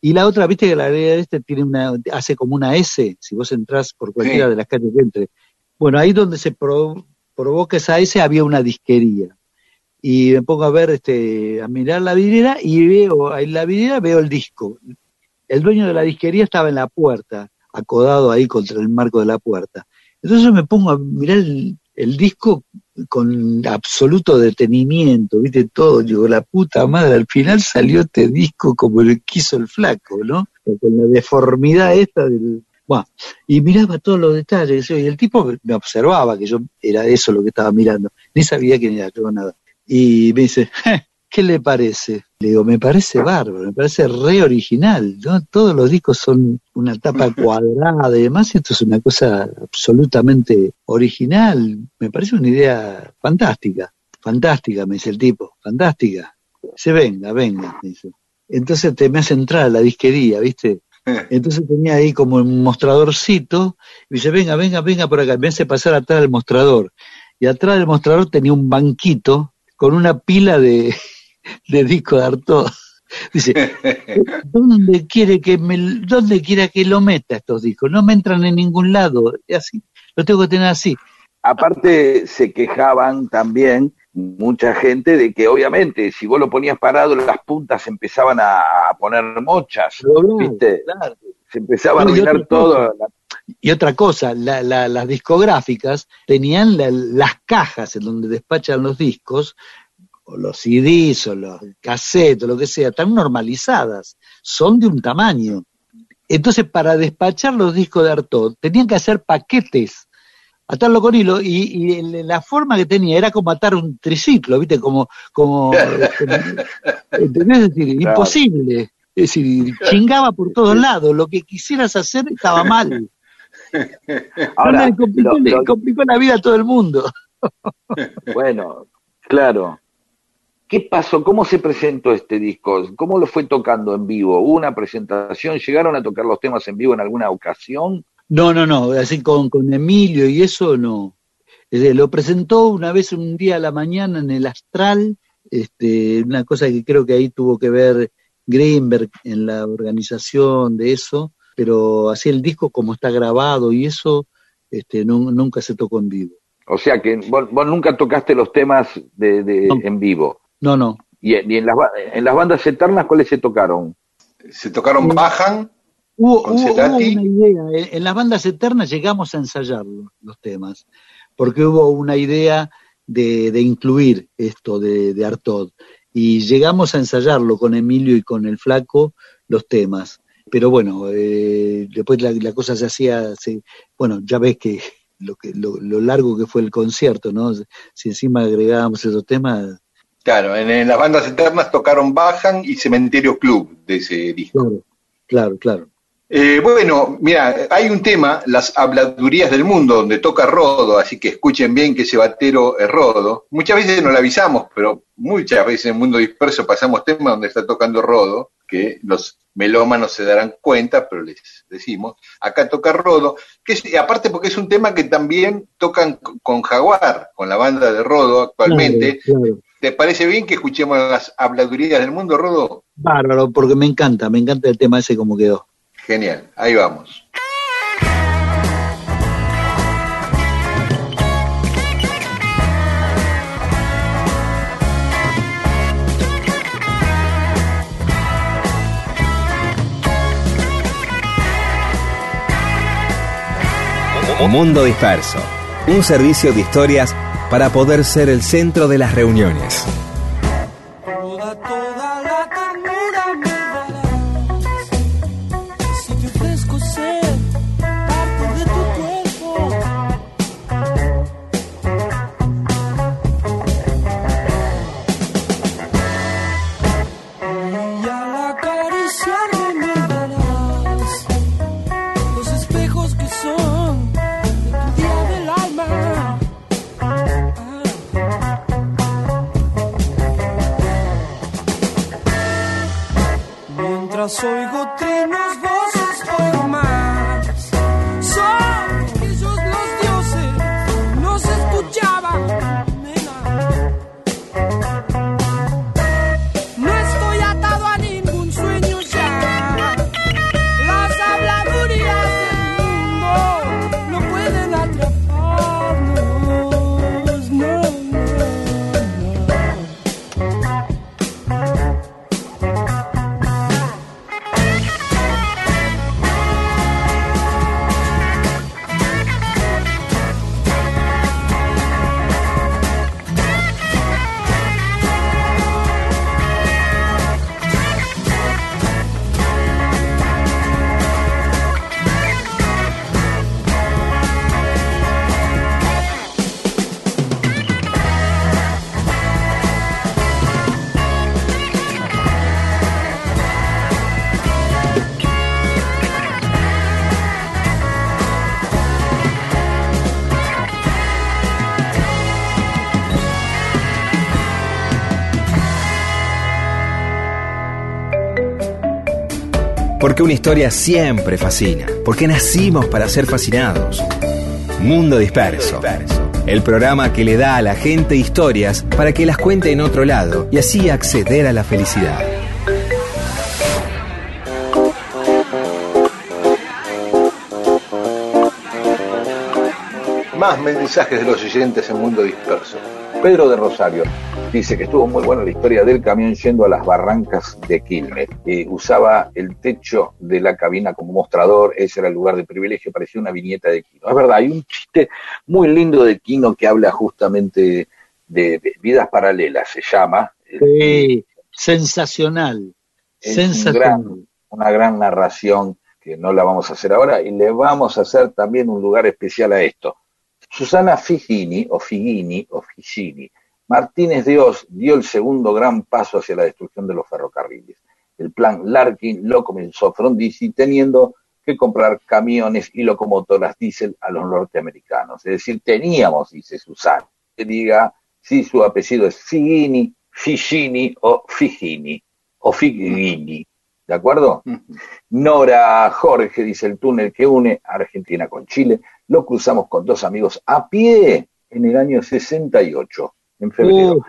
y la otra, viste que la Galería del Este tiene una, hace como una S, si vos entrás por cualquiera de las calles que entre. Bueno, ahí donde se provoca esa S había una disquería y me pongo a ver, este, a mirar la vidriera y veo, en la vidriera veo el disco el dueño de la disquería estaba en la puerta. acodado ahí contra el marco de la puerta. Entonces me pongo a mirar el, disco con absoluto detenimiento, viste todo, digo, la puta madre, al final salió este disco como el quiso el flaco, ¿no? Con la deformidad esta del... Bueno, y miraba todos los detalles, y el tipo me observaba que yo era eso lo que estaba mirando, ni sabía quién era yo, nada. Y me dice, ¿qué le parece? Le digo, me parece bárbaro, me parece re original, ¿no? Todos los discos son una tapa *laughs* cuadrada y demás, y esto es una cosa absolutamente original, me parece una idea fantástica, fantástica, me dice el tipo, fantástica. Dice, venga, venga, me dice. Entonces te me hace entrar a la disquería, ¿viste? *laughs* Entonces tenía ahí como un mostradorcito, y dice, venga, venga, venga por acá, me hace pasar atrás del mostrador. Y atrás del mostrador tenía un banquito con una pila de, *laughs* de disco de Artaud. *laughs* Dice, ¿dónde quiere que me, dónde quiera que lo meta estos discos? No me entran en ningún lado, así, lo tengo que tener así. Aparte se quejaban también mucha gente de que obviamente si vos lo ponías parado las puntas empezaban a, a poner mochas, Claro, ¿viste? claro. Se empezaba a arruinar otra todo. Y otra cosa, la- la- las discográficas tenían la- las cajas en donde despachan los discos, o los CDs, o los cassettes, o lo que sea, tan normalizadas, son de un tamaño. Entonces, para despachar los discos de Artaud, tenían que hacer paquetes, atarlo con hilo, y, la forma que tenía era como atar un triciclo, ¿viste? Como, como, *laughs* ¿entendés? Es decir, Claro. imposible. Es decir, chingaba por todos lados, lo que quisieras hacer estaba mal. Ahora, No, le complicó, lo- le lo- complicó la vida a todo el mundo. *laughs* Bueno, claro. ¿Qué pasó? ¿Cómo se presentó este disco? ¿Cómo lo fue tocando en vivo? ¿Hubo una presentación? ¿Llegaron a tocar los temas en vivo en alguna ocasión? No, no, no, así con, con Emilio y eso no. Decir, lo presentó una vez un día a la mañana en el Astral, este, una cosa que creo que ahí tuvo que ver Greenberg en la organización de eso, pero así el disco como está grabado y eso, este, no- nunca se tocó en vivo. O sea que vos, vos nunca tocaste los temas de, de- No. en vivo. No, no. ¿Y, en- y en, las, ba- en las bandas eternas cuáles se tocaron? Se tocaron Bajan, Hubo, Con hubo- hubo Cerati. una idea, en, en las bandas eternas llegamos a ensayar los, los temas, porque hubo una idea de, de incluir esto de, de Artaud, y llegamos a ensayarlo con Emilio y con el Flaco, los temas. Pero bueno, eh, después la, la cosa se hacía, se- bueno, ya ves que lo, que lo, lo largo que fue el concierto, ¿no? Si encima agregábamos esos temas, claro, en, en las bandas eternas tocaron Bajan y Cementerio Club de ese disco. claro, claro, claro. Eh, bueno, mira, hay un tema, las habladurías del mundo, donde toca Rodo, así que escuchen bien que ese batero es Rodo. Muchas veces no lo avisamos, pero muchas veces en el mundo disperso pasamos temas donde está tocando Rodo, que los melómanos se darán cuenta, pero les decimos, acá toca Rodo, que es, aparte porque es un tema que también tocan con Jaguar, con la banda de Rodo actualmente. Claro, claro. ¿Te parece bien que escuchemos las habladurías del mundo, Rodo? Bárbaro, porque me encanta, me encanta el tema ese como quedó. Genial, ahí vamos. Mundo Disperso, un servicio de historias para poder ser el centro de las reuniones. Mientras oigo Una historia siempre fascina. Porque nacimos para ser fascinados. Mundo Disperso. El programa que le da a la gente historias para que las cuente en otro lado y así acceder a la felicidad. Más mensajes de los oyentes en Mundo Disperso. Pedro de Rosario dice que estuvo muy buena la historia del camión yendo a las barrancas de Quilmes. Eh, usaba el techo de la cabina como mostrador, ese era el lugar de privilegio, parecía una viñeta de Quino. Es verdad, hay un chiste muy lindo de Quino que habla justamente de, de vidas paralelas, se llama. Sí, sensacional. Es sensacional. un gran- una gran narración que no la vamos a hacer ahora y le vamos a hacer también un lugar especial a esto. Susana Figini, o Figini, o Figini, Martínez de Oz dio el segundo gran paso hacia la destrucción de los ferrocarriles. El plan Larkin lo comenzó Frondizi teniendo que comprar camiones y locomotoras diésel a los norteamericanos. Es decir, teníamos, dice Susana, que diga si su apellido es Figini, Figini o Figini, o Figini. ¿De acuerdo? Nora Jorge dice el túnel que une Argentina con Chile. Lo cruzamos con dos amigos a pie en el año 68, en febrero. Uh,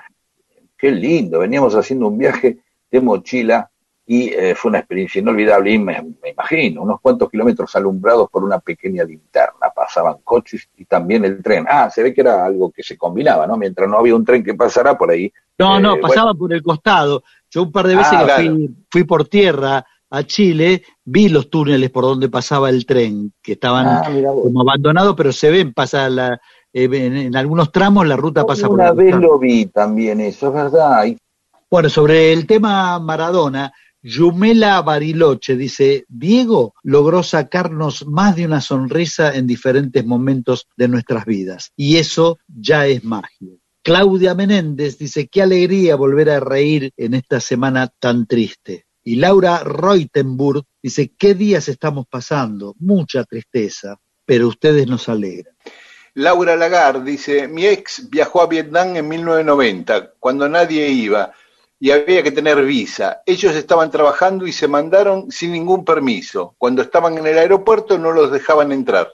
Qué lindo, veníamos haciendo un viaje de mochila y eh, fue una experiencia inolvidable y me, me imagino, unos cuantos kilómetros alumbrados por una pequeña linterna, pasaban coches y también el tren. Ah, se ve que era algo que se combinaba, ¿no? Mientras no había un tren que pasara por ahí. no, no, Eh, pasaba por el costado. Yo un par de veces Ah, que claro. fui, fui por tierra a Chile, vi los túneles por donde pasaba el tren, que estaban Ah, como abandonados, pero se ven, pasa la, eh, en, en algunos tramos la ruta pasa por Una vez lo vi también eso, es verdad. Y Bueno, sobre el tema Maradona, Yumela Bariloche dice, Diego logró sacarnos más de una sonrisa en diferentes momentos de nuestras vidas, y eso ya es magia. Claudia Menéndez dice, qué alegría volver a reír en esta semana tan triste. Y Laura Reutenburg dice, qué días estamos pasando, mucha tristeza, pero ustedes nos alegran. Laura Lagarde dice, mi ex viajó a Vietnam en 1990, cuando nadie iba y había que tener visa. Ellos estaban trabajando y se mandaron sin ningún permiso. Cuando estaban en el aeropuerto no los dejaban entrar.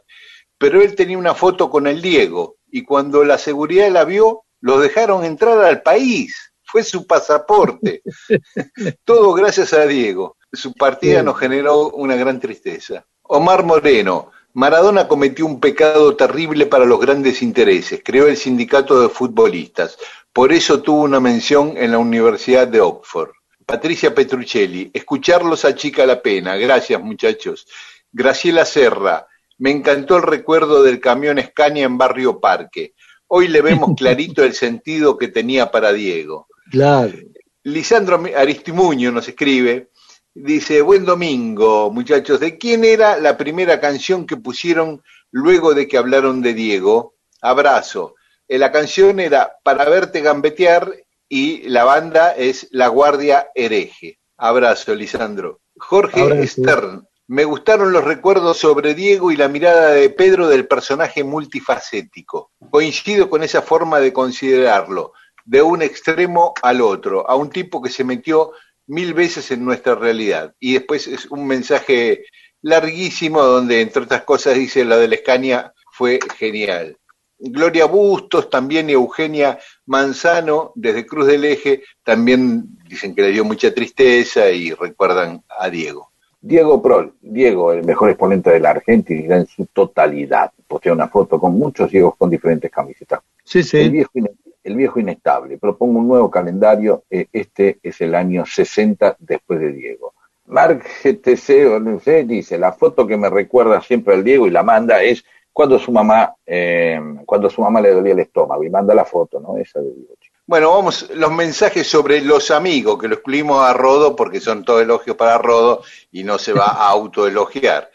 Pero él tenía una foto con el Diego y cuando la seguridad la vio, los dejaron entrar al país. Fue su pasaporte. *laughs* Todo gracias a Diego. Su partida nos generó una gran tristeza. Omar Moreno, Maradona cometió un pecado terrible para los grandes intereses. Creó el sindicato de futbolistas. Por eso tuvo una mención en la Universidad de Oxford. Patricia Petruccelli, escucharlos achica la pena. Gracias, muchachos. Graciela Serra, me encantó el recuerdo del camión Escaña en Barrio Parque. Hoy le vemos *laughs* clarito el sentido que tenía para Diego. Claro. Lisandro Aristimuño nos escribe, dice, buen domingo, muchachos, ¿de quién era la primera canción que pusieron luego de que hablaron de Diego? Abrazo. Eh, La canción era Para verte gambetear y la banda es La Guardia Hereje. Abrazo, Lisandro. Jorge Abrazo. Stern, me gustaron los recuerdos sobre Diego y la mirada de Pedro del personaje multifacético. Coincido con esa forma de considerarlo, de un extremo al otro, a un tipo que se metió mil veces en nuestra realidad. Y después es un mensaje larguísimo donde, entre otras cosas, dice la de la Escaña fue genial. Gloria Bustos también y Eugenia Manzano desde Cruz del Eje también dicen que le dio mucha tristeza y recuerdan a Diego. Diego Prol, Diego, el mejor exponente de la Argentina en su totalidad. Postea una foto con muchos Diegos con diferentes camisetas. Sí, El, sí. viejo, ine- el viejo inestable. Propongo un nuevo calendario. eh, este es el año 60 después de Diego. Mark GTC, o no sé, dice, la foto que me recuerda siempre al Diego y la manda es cuando su mamá, eh, cuando su mamá le dolía el estómago y manda la foto, ¿no? Esa de Diego. Bueno, vamos, los mensajes sobre los amigos, que lo excluimos a Rodo porque son todos elogios para Rodo y no se va a *laughs* autoelogiar.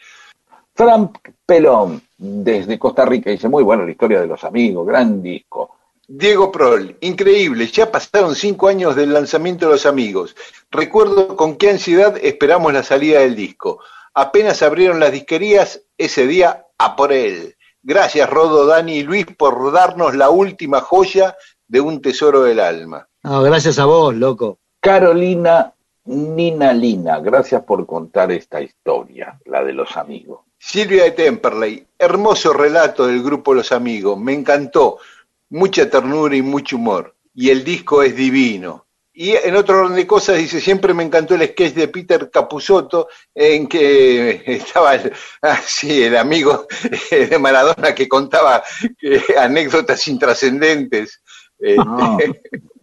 Frank Pelón, desde Costa Rica, dice, muy buena la historia de los amigos, gran disco. Diego Prol, increíble, ya pasaron cinco años del lanzamiento de Los Amigos. Recuerdo con qué ansiedad esperamos la salida del disco. Apenas abrieron las disquerías, ese día a por él. Gracias Rodo, Dani y Luis por darnos la última joya de un tesoro del alma. No, gracias a vos, loco. Carolina Nina Lina, gracias por contar esta historia, la de los amigos. Silvia de Temperley, hermoso relato del grupo Los Amigos, me encantó, mucha ternura y mucho humor, y el disco es divino. Y en otro orden de cosas dice, siempre me encantó el sketch de Peter Capusotto en que *laughs* estaba el, *laughs* ah, sí, el amigo *laughs* de Maradona que contaba eh, anécdotas intrascendentes. Ah,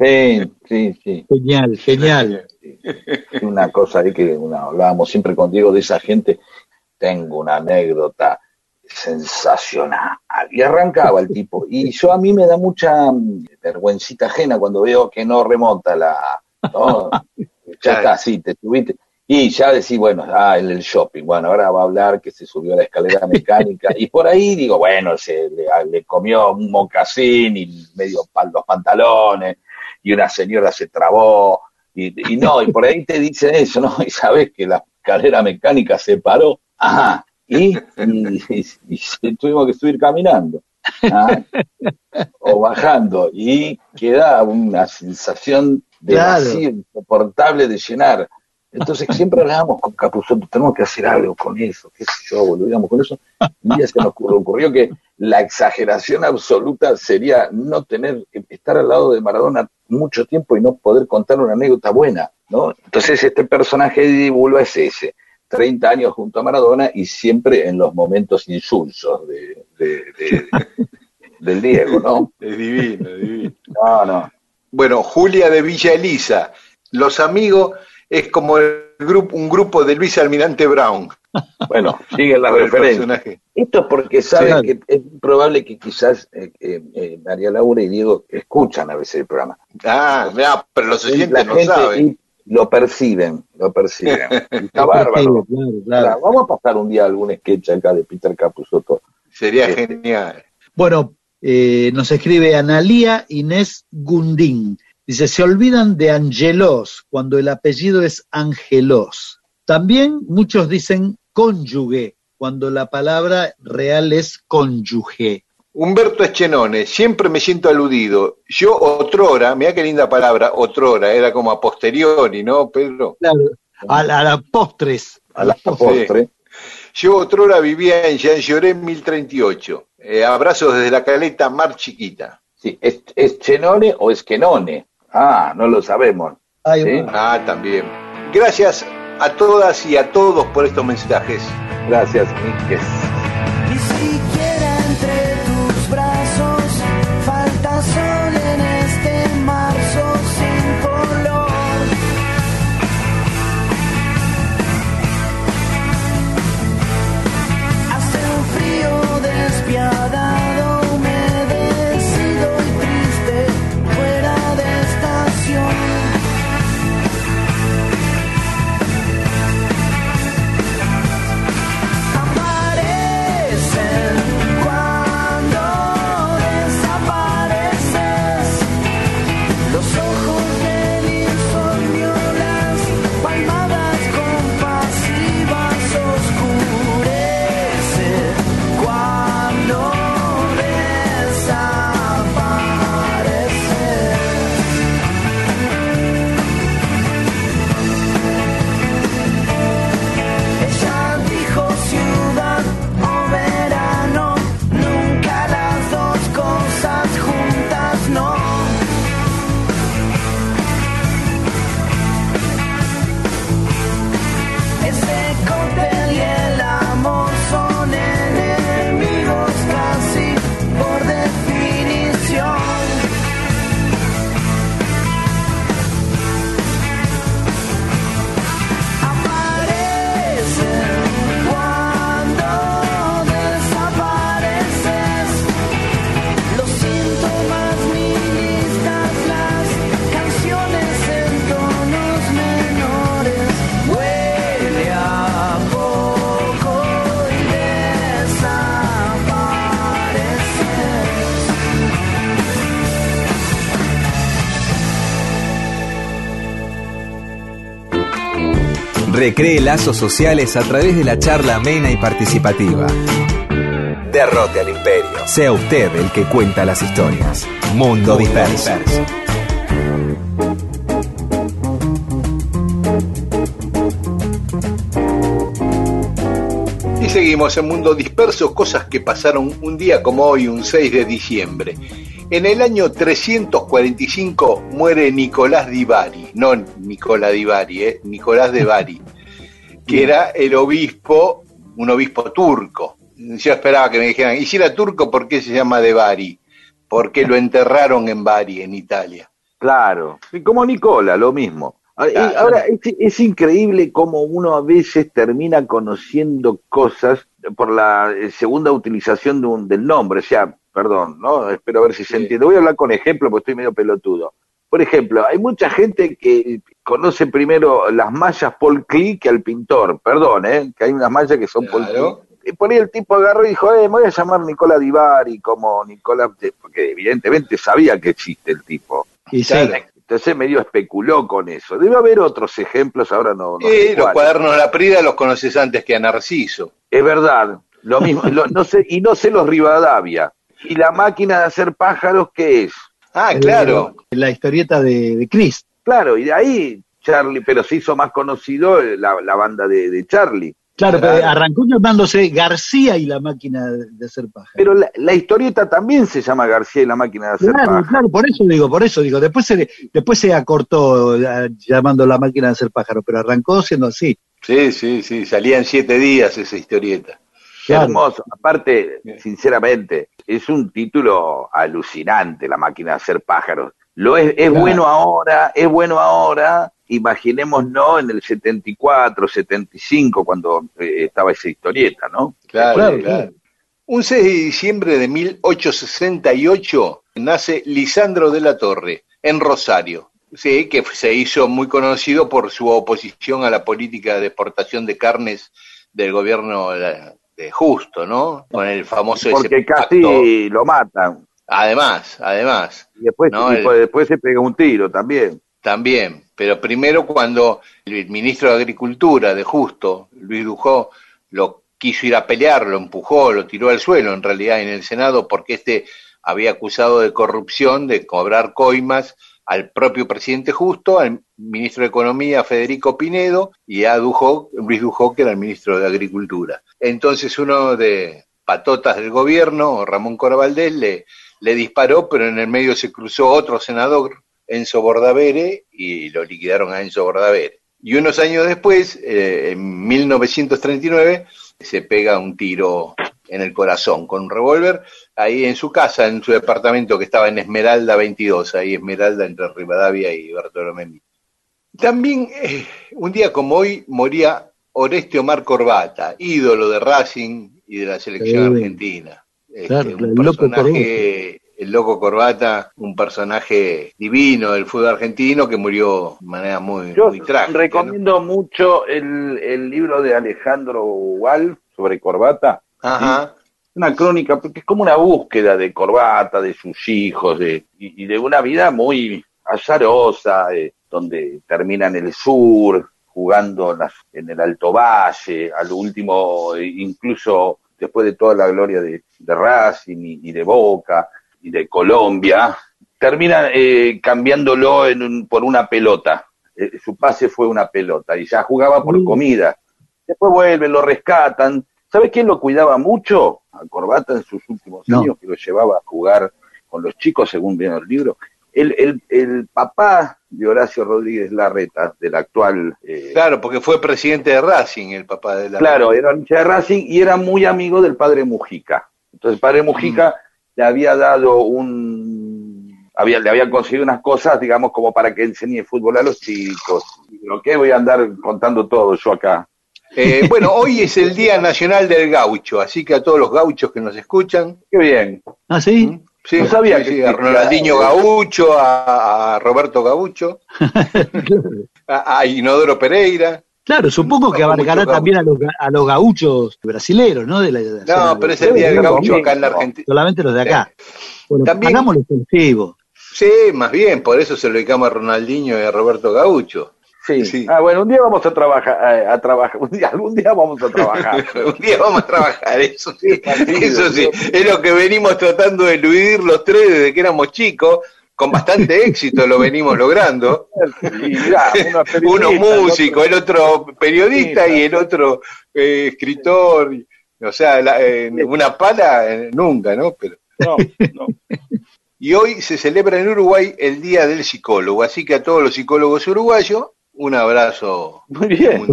sí, sí, sí. Genial, genial. Una cosa ahí que una, hablábamos siempre con Diego de esa gente. Tengo una anécdota sensacional. Y arrancaba el tipo. Y yo a mí me da mucha mm, vergüencita ajena cuando veo que no remonta la. ¿no? *laughs* Ya está, sí, te subiste. Y ya decís, bueno, ah, el, el shopping. Bueno, ahora va a hablar que se subió a la escalera *laughs* mecánica. Y por ahí digo, bueno, se le, le comió un mocasín y medio los pantalones. Y una señora se trabó. Y, y no, y por ahí te dicen eso, ¿no? *laughs* Y sabes que la escalera mecánica se paró. Ajá. Y, y, y- *laughs* tuvimos que subir caminando. Ah, *laughs* o bajando. Y queda una sensación de Claro. vacío insoportable de llenar. Entonces siempre hablábamos con Capuzotto, tenemos que hacer algo con eso, qué sé yo, volvíamos con eso. Un día se nos ocurrió, ocurrió que la exageración absoluta sería no tener, estar al lado de Maradona mucho tiempo y no poder contar una anécdota buena, ¿no? Entonces este personaje de Bulba es ese, 30 años junto a Maradona y siempre en los momentos insulsos de, de- de- *laughs* del Diego, ¿no? es divino, es divino. No, no. Bueno, Julia de Villa Elisa, Los Amigos es como el grupo, un grupo de Luis Almirante Brown. Bueno, sigue la *laughs* por el referencia. personaje. Esto es porque saben Sí. que es probable que quizás eh, eh, eh, María Laura y Diego escuchan a veces el programa. Ah, mirá, pero los La oyentes no gente saben. Lo perciben, lo perciben. *laughs* Está bárbaro. Claro, claro. Ahora, Vamos a pasar un día algún sketch acá de Peter Capusotto. Sería Sí. genial. Bueno, eh, nos escribe Analía Inés Gundín. Dice, se olvidan de Angelos cuando el apellido es Angelos. También muchos dicen cónyuge cuando la palabra real es cónyuge. Humberto Eschenone, siempre me siento aludido. Yo otrora, mira qué linda palabra, otrora, era como a posteriori, ¿no, Pedro? Claro, a la, a la postres. A la postre. Yo otrora vivía en Jean Lloré 1038. Eh, abrazos desde la caleta Mar Chiquita. Sí, ¿es, es Chenone o es? Ah, no lo sabemos. Sí. Ah, también. Gracias a todas y a todos por estos mensajes. Gracias, Miques. Recree lazos sociales a través de la charla amena y participativa. Derrote al imperio. Sea usted el que cuenta las historias. Mundo disperso. Y seguimos en Mundo Disperso, cosas que pasaron un día como hoy, un 6 de diciembre. En el año 345 muere Nicolás di Bari, no Nicolás di Bari, eh, Nicolás de Bari, *laughs* que era el obispo, un obispo turco. Yo esperaba que me dijeran, y si era turco, ¿por qué se llama de Bari? Porque lo enterraron en Bari, en Italia. Claro, y como Nicola, lo mismo. Ah, Claro. Ahora, es, es increíble cómo uno a veces termina conociendo cosas por la eh, segunda utilización de un, del nombre. O sea, perdón, ¿no? Espero ver si se entiende. Voy a hablar con ejemplo porque estoy medio pelotudo. Por ejemplo, hay mucha gente que conoce primero las mallas Paul Klee que al pintor. Perdón, ¿eh? Que hay unas mallas que son Paul. Klee. Y por ahí el tipo agarró y dijo, eh, me voy a llamar Nicola Divari como Nicola, porque evidentemente sabía que existe el tipo. Y sí. Entonces medio especuló con eso. Debe haber otros ejemplos, ahora no. no sé los cuadernos de la Prida los conoces antes que a Narciso. Es verdad, lo mismo. *laughs* lo- no sé, y no sé los Rivadavia. ¿Y la máquina de hacer pájaros qué es? Ah, claro. La historieta de, de Chris. Claro, y de ahí Charlie, pero se hizo más conocido eh, la, la banda de, de Charlie. Claro, pero arrancó llamándose García y la máquina de hacer paja. Pero la, la historieta también se llama García y la máquina de hacer Claro, pájaros. claro, por eso digo, por eso digo. Después se, después se acortó eh, llamando la máquina de hacer pájaro, pero arrancó siendo así. Sí, sí, sí. Salía en siete días esa historieta. Claro. hermoso. Aparte, sinceramente, es un título alucinante, La máquina de hacer pájaros. Lo es, es Claro. bueno ahora, es bueno ahora. Imaginémonos en el 74, 75, cuando eh, estaba esa historieta, ¿no? Claro, Claro, claro. claro. Un 6 de diciembre de 1868 nace Lisandro de la Torre en Rosario. Sí, que se hizo muy conocido por su oposición a la política de exportación de carnes del gobierno de Justo, ¿no? Con el famoso ese Porque pacto. casi lo matan. Además, además, Y después, No, y el- después se pega un tiro también. también. Pero primero cuando el ministro de Agricultura de Justo, Luis Dujó, lo quiso ir a pelear, lo empujó, lo tiró al suelo en realidad en el Senado porque este había acusado de corrupción, de cobrar coimas al propio presidente Justo, al ministro de Economía Federico Pinedo y a Dujó, Luis Dujó, que era el ministro de Agricultura. Entonces uno de patotas del gobierno, Ramón Coravaldés, le, le disparó, pero en el medio se cruzó otro senador, Enzo Bordavere, y lo liquidaron a Enzo Bordavere. Y unos años después, eh, en 1939, se pega un tiro en el corazón con un revólver, ahí en su casa, en su departamento que estaba en Esmeralda 22, ahí Esmeralda entre Rivadavia y Bartolomé Mitre. También, eh, un día como hoy, moría Oreste Omar Corbata, ídolo de Racing y de la selección Sí. argentina. Este, Claro, un el loco personaje, el loco Corbata, un personaje divino del fútbol argentino que murió de manera muy, Yo muy trágica. ¿no? recomiendo mucho el, el libro de Alejandro Wall sobre corbata. Ajá. una crónica, porque es como una búsqueda de Corbata, de sus hijos, de, y, y de una vida muy azarosa, eh, donde termina en el sur, jugando en, las- en el Alto Valle, al último, eh, incluso después de toda la gloria de, de Racing y, y de Boca y de Colombia, termina eh, cambiándolo en un- por una pelota. Eh, su pase fue una pelota y ya jugaba por Mm. comida. Después vuelven, lo rescatan. ¿Sabes quién lo cuidaba mucho? A Corbata en sus últimos No. años, que lo llevaba a jugar con los chicos, según viene el libro. El, el, el papá de Horacio Rodríguez Larreta, del actual. eh, Claro, porque fue presidente de Racing, el papá de la. Claro, era hincha de Racing y era muy amigo del padre Mujica. Entonces el padre Mujica le había dado un... Había, le habían conseguido unas cosas, digamos, como para que enseñe fútbol a los chicos. Lo que voy a andar contando todo yo acá. Eh, bueno, hoy es el Día Nacional del Gaucho, así que a todos los gauchos que nos escuchan, Qué bien. ¿Ah, sí? sí, No sabía sí, que sí, a. Ronaldinho Gaucho, a, a Roberto Gaucho, a, a Inodoro Pereira. Claro, supongo que abarcará también a los, a los gauchos brasileros, ¿no? De la, de No, pero es el Día del Gaucho acá en la Argentina. Solamente los de acá. Bueno, También- hagámoslo extensivo. Sí, más bien, por eso se lo dedicamos a Ronaldinho y a Roberto Gaucho. Sí. Sí. Ah, bueno, un día vamos a trabajar, eh, a, trabajar, un día, algún día vamos a trabajar. *laughs* Un día vamos a trabajar, eso sí, partido, eso sí, es lo que venimos tratando de eludir los tres desde que éramos chicos, con bastante *laughs* éxito lo venimos logrando. Y *laughs* uno músico, el otro periodista y el otro eh, escritor. O sea, la- eh, una pala eh, nunca, ¿no? Pero No, no. y hoy se celebra en Uruguay el Día del Psicólogo, así que a todos los psicólogos uruguayos, un abrazo. Muy bien.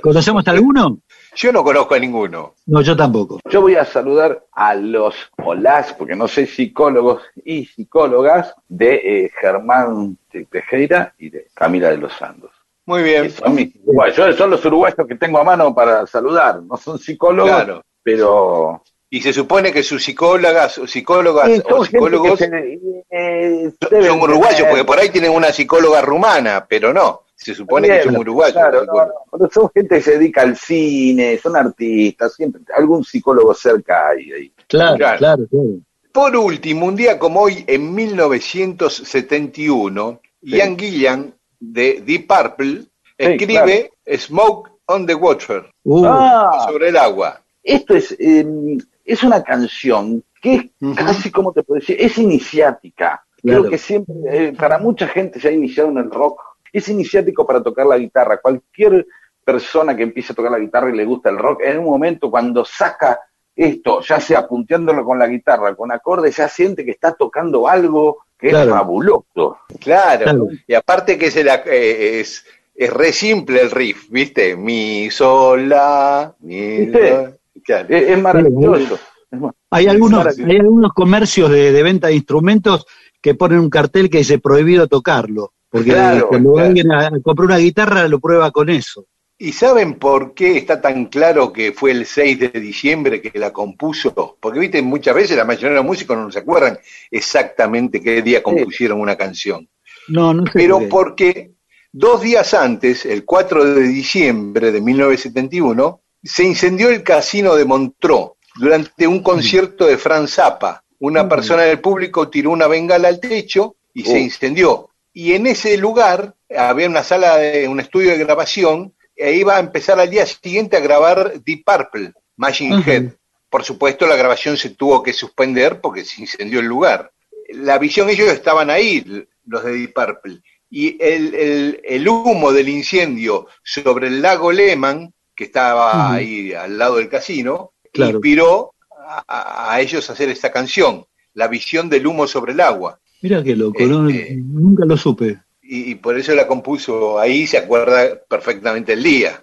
¿Conocemos alguno? Yo no conozco a ninguno. No, yo tampoco. Yo voy a saludar a los olás, porque no sé psicólogos y psicólogas, de eh, Germán Tejera y de Camila de los Santos. Muy bien. Son, mis uruguayos, son los uruguayos que tengo a mano para saludar. No son psicólogos, Claro. pero Y se supone que sus psicólogas, o psicólogas Sí, o psicólogos se- eh, son uruguayos, tener- porque por ahí tienen una psicóloga rumana, pero no. Se supone que son uruguayos. Claro, no, no, pero son gente que se dedica al cine, son artistas, siempre algún psicólogo cerca hay ahí. Claro, Claro. claro, claro. Por último, un día como hoy, en 1971, Sí. Ian Gillan de Deep Purple Sí, escribe Smoke on the Water, Uh, Ah, sobre el agua. esto es, eh, es una canción que es casi, como te puedo decir? Es iniciática. Claro. Creo que siempre, eh, para mucha gente se ha iniciado en el rock, es iniciático para tocar la guitarra. Cualquier persona que empiece a tocar la guitarra y le gusta el rock, en un momento cuando saca esto, ya sea punteándolo con la guitarra, con acordes, ya siente que está tocando algo que Claro. es fabuloso. Claro. Claro. Y aparte que es, el- eh, es, es re simple el riff, ¿viste? Mi, sol, la, mi, ¿Viste? la. Claro. Es, es maravilloso. Hay algunos, hay algunos comercios de, de venta de instrumentos que ponen un cartel que dice prohibido tocarlo. Porque Claro, cuando claro. alguien a- compra una guitarra lo prueba con eso. ¿Y saben por qué está tan claro que fue el 6 de diciembre que la compuso? Porque, viste, muchas veces la mayoría de los músicos no se acuerdan exactamente qué día compusieron una canción. No, no sé. Pero qué. porque dos días antes, el 4 de diciembre de 1971, se incendió el casino de Montreux durante un concierto de Franz Zappa. Una Mm. persona del público tiró una bengala al techo y se Oh. incendió. Y en ese lugar había una sala de un estudio de grabación e iba a empezar al día siguiente a grabar Deep Purple, Machine. Head. Por supuesto, la grabación se tuvo que suspender porque se incendió el lugar. La visión, ellos estaban ahí, los de Deep Purple. Y el, el- el humo del incendio sobre el lago Lehman, que estaba ahí al lado del casino, Claro. inspiró a ellos a hacer esta canción, La visión del humo sobre el agua. Mira qué loco, no- Este- nunca lo supe. Y, y por eso la compuso ahí, se acuerda perfectamente el día.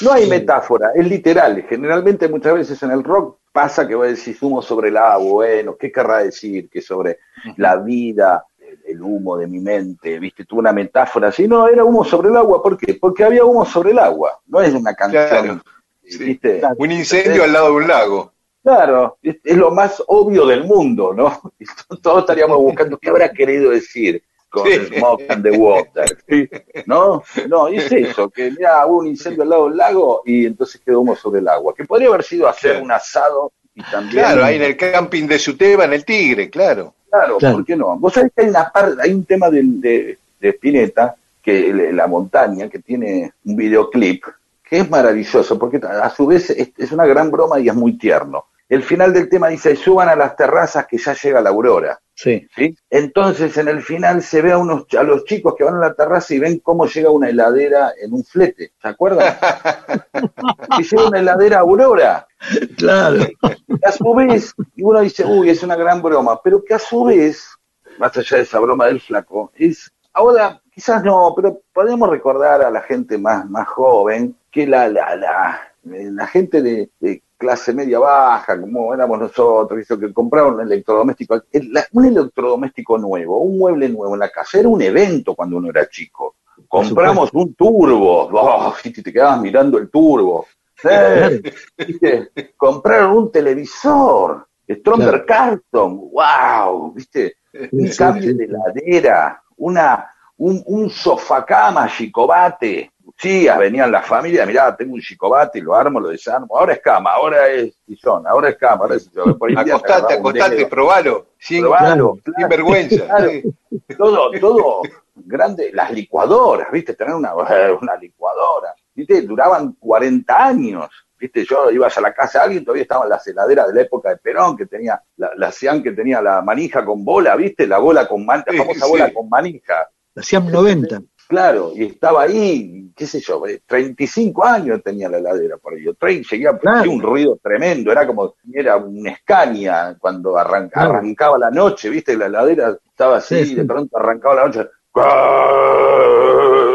No hay metáfora, es literal. Generalmente muchas veces en el rock pasa que vos decís humo sobre el agua, bueno, ¿qué querrá decir? Que sobre la vida, el, humo de mi mente, ¿viste? Tuvo una metáfora así. No, era humo sobre el agua, ¿por qué? Porque había humo sobre el agua, no es una canción, Claro. Sí. ¿viste? Un incendio al lado de un lago. Claro, es, es lo más obvio del mundo, ¿no? *laughs* Y Todos estaríamos buscando qué habrá querido decir con Sí. Smoke and the Water, *laughs* ¿sí? ¿no? No, y es eso, que mira, hubo un incendio al lado del lago y entonces quedó humo sobre el agua, que podría haber sido hacer Claro. un asado y también... Claro, ahí en el camping de Suteba, en el Tigre, claro. Claro, Claro. ¿por qué no? Vos sabés que hay una parte, hay un tema de, de, de Spinetta, que la montaña, que tiene un videoclip, que es maravilloso, porque a su vez es, es una gran broma y es muy tierno. El final del tema dice, suban a las terrazas que ya llega la aurora. Sí. ¿sí? Entonces en el final se ve a, unos, a los chicos que van a la terraza y ven cómo llega una heladera en un flete, ¿se acuerdan? *laughs* que llega una heladera aurora Claro. que a su vez, y uno dice, uy, es una gran broma, pero que a su vez, más allá de esa broma del flaco, es, ahora, quizás no, pero podemos recordar a la gente más, más joven que la, la, la, la gente de, de clase media baja, como éramos nosotros, hizo que compraron un electrodoméstico, un electrodoméstico nuevo, un mueble nuevo en la casa, era un evento cuando uno era chico. Compramos un turbo, oh, y te quedabas mirando el turbo. Eh, ¿viste? Compraron un televisor, Stromberg Carlton, wow, ¿viste? Un cambio de heladera, una, un, un sofacama chicobate. Sí, venían las familias, mirá, tengo un chicobate, lo armo, lo desarmo. Ahora es cama, ahora es sillón, ahora es cama, ahora es te Acostate, acostate, probalo. Sin, Probalo, sin claro. vergüenza. *laughs* Claro. sí. todo, todo grande, las licuadoras, ¿viste? Tener una, *laughs* una licuadora, ¿viste? Duraban 40 años. viste, yo ibas a la casa de alguien, todavía estaban las heladeras de la época de Perón, que tenía la, la Sean que tenía la manija con bola, viste, la bola con manija, la famosa Sí. bola con manija. La SIAM 90. Claro, y estaba ahí, qué sé yo, eh, 35 años tenía la heladera por ahí. Yo Claro. hacía un ruido tremendo, era como si era una escaña cuando arran- Claro. arrancaba la noche, ¿viste? La heladera estaba así, Sí, sí. de pronto arrancaba la noche,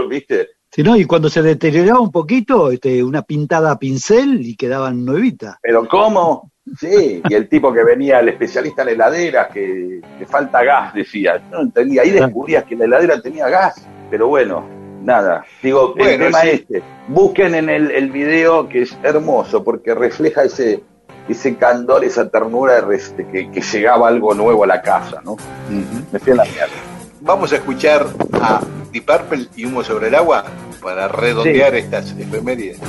¿viste? Si no, y cuando se deterioraba un poquito, este, una pintada a pincel y quedaban nuevitas. Pero ¿cómo? Sí, y el tipo que venía, el especialista en heladeras, que, que falta gas, decía. Yo no entendía, ahí descubrías que la heladera tenía gas, pero bueno, nada. Digo, el tema sí. este, busquen en el, el video que es hermoso, porque refleja ese ese candor, esa ternura de que, que llegaba algo nuevo a la casa, ¿no? Me fui a la mierda. Vamos a escuchar a Deep Purple y Humo sobre el agua para redondear estas efemérides.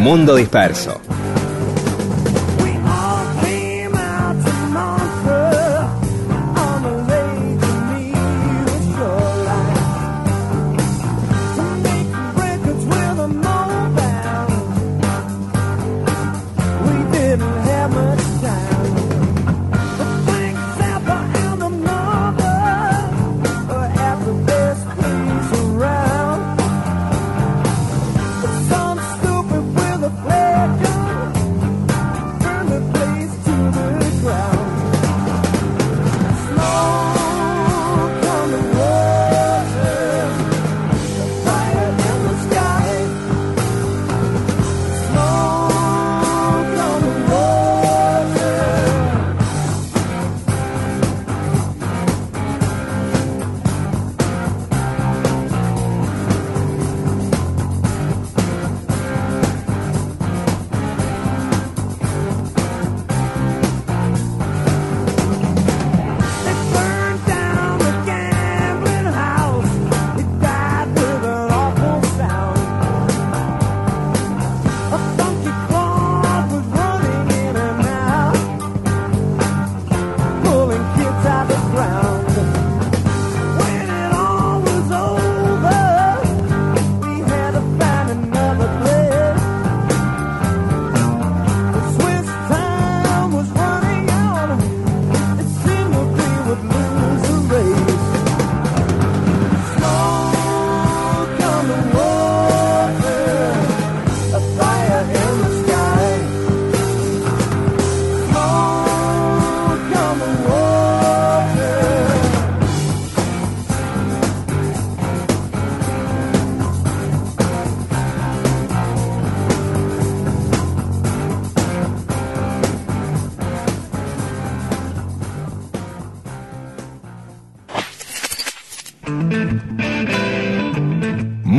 Mundo disperso.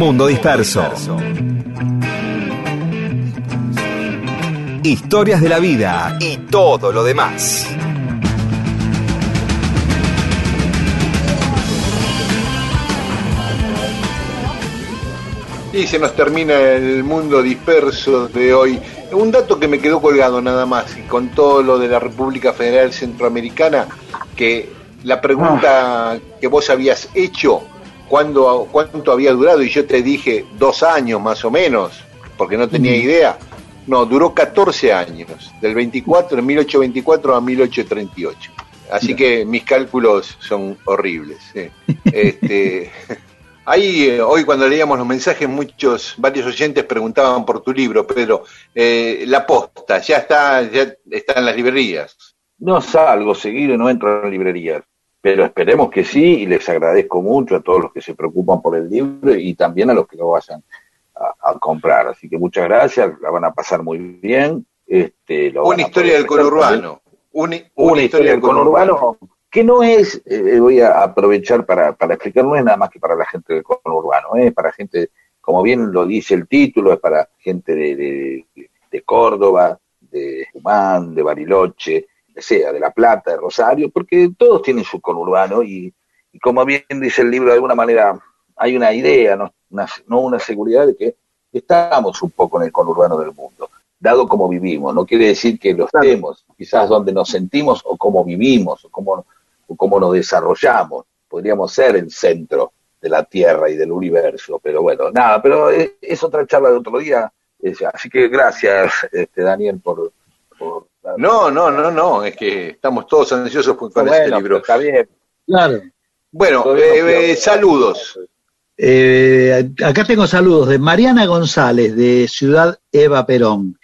Mundo disperso. Historias de la vida y todo lo demás. Y se nos termina el mundo disperso de hoy. Un dato que me quedó colgado nada más, y con todo lo de la República Federal Centroamericana, que la pregunta que vos habías hecho, ¿cuándo, ¿cuánto había durado? Y yo te dije dos años más o menos, porque no tenía idea. No, duró 14 años, del 24, de 1824 a 1838. Así que mis cálculos son horribles. sí. *laughs* Este, Ahí, eh, hoy cuando leíamos los mensajes, muchos, varios oyentes preguntaban por tu libro, Pedro. Eh, la posta, ya está, ya está en las librerías. No salgo seguido no entro en librerías, pero esperemos que sí y les agradezco mucho a todos los que se preocupan por el libro y también a los que lo vayan a, a comprar. Así que muchas gracias, la van a pasar muy bien. Este, lo Una historia del conurbano. Una, una, historia del conurbano que no es, eh, voy a aprovechar para, para explicar, no es nada más que para la gente del conurbano, es para gente, como bien lo dice el título, es para gente de, de, de Córdoba, de Humán, de Bariloche, sea, de La Plata, de Rosario, porque todos tienen su conurbano y, y como bien dice el libro, de alguna manera hay una idea, no una, no una seguridad de que estamos un poco en el conurbano del mundo dado como vivimos. No quiere decir que lo estemos, quizás donde nos sentimos o cómo vivimos o cómo, o cómo nos desarrollamos. Podríamos ser el centro de la Tierra y del universo. Pero bueno, nada, pero es, es otra charla de otro día. Así que gracias, este, Daniel, por... por No, no, no, no, es que estamos todos ansiosos con Bueno, este libro. Está bien. Claro. Bueno, eh, eh, saludos. Eh, acá tengo saludos de Mariana González de Ciudad Eva Perón,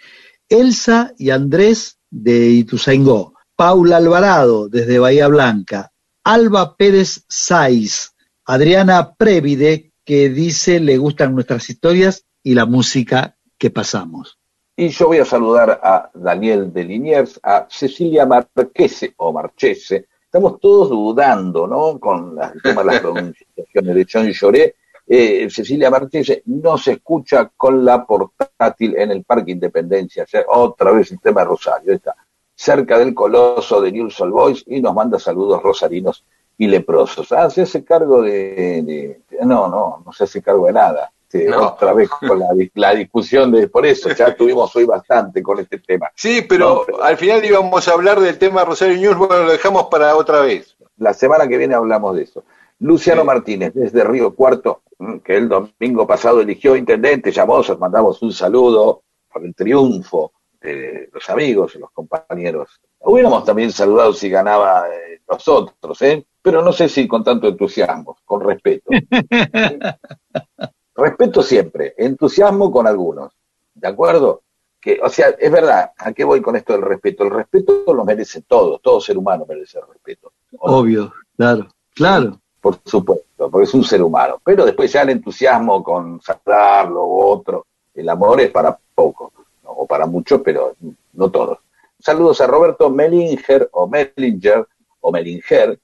Elsa y Andrés de Ituzaingó, Paula Alvarado desde Bahía Blanca, Alba Pérez Saiz, Adriana Previde que dice le gustan nuestras historias y la música que pasamos. Y yo voy a saludar a Daniel de Liniers, a Cecilia Marquese o Marchese. Estamos todos dudando, ¿no? Con las- las *laughs* pronunciaciones de John Lloré. Eh, Cecilia Marchese no se escucha con la portátil en el Parque Independencia. O sea, otra vez el tema de Rosario. Está cerca del coloso de News All Boys y nos manda saludos rosarinos y leprosos. Ah, se hace cargo de, de- No, no, no se hace cargo de nada. Este, No. Otra vez con la, di- la discusión de... Por eso ya *laughs* tuvimos hoy bastante con este tema. Sí, pero, No, pero- al final íbamos a hablar del tema Rosario News, bueno, lo dejamos para otra vez. La semana que viene hablamos de eso. Luciano Sí. Martínez, desde Río Cuarto, que el domingo pasado eligió intendente, llamó, os mandamos un saludo por el triunfo de los amigos los compañeros. Hubiéramos también saludado si ganaba eh, los otros, ¿eh? pero no sé si con tanto entusiasmo, con respeto. *laughs* respeto siempre, entusiasmo con algunos, ¿de acuerdo? Que, o sea, es verdad, ¿a qué voy con esto del respeto? El respeto lo merece todo, todo ser humano merece respeto. ¿o no? Obvio, claro, claro. por supuesto, porque es un ser humano. Pero después ya el entusiasmo con saludarlo u otro, el amor es para pocos, ¿no? o para muchos, pero no todos. Saludos a Roberto Melinger, o Melinger, o Melinger,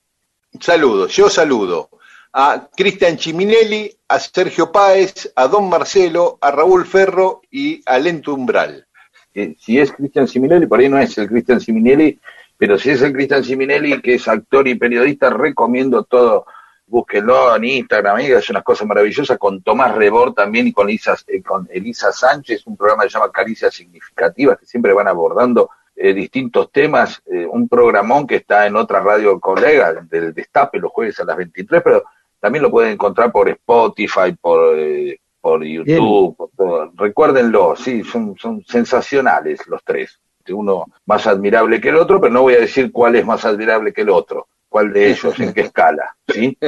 Saludos, yo saludo a Cristian Chiminelli, a Sergio Páez, a Don Marcelo, a Raúl Ferro y a Lento Umbral. que si es Cristian Siminelli, por ahí no es el Cristian Siminelli, pero si es el Cristian Siminelli, que es actor y periodista, recomiendo todo. Búsquenlo en Instagram, amiga, es una cosa maravillosa, con Tomás Rebor también y con Elisa, eh, con Elisa Sánchez, un programa que se llama Caricias Significativas, que siempre van abordando eh, distintos temas, eh, un programón que está en otra radio colega del Destape los jueves a las 23, pero también lo pueden encontrar por Spotify, por, eh, por YouTube, por todo. recuérdenlo, sí, son, son sensacionales los tres, uno más admirable que el otro, pero no voy a decir cuál es más admirable que el otro, cuál de ellos, en qué *laughs* escala, ¿sí?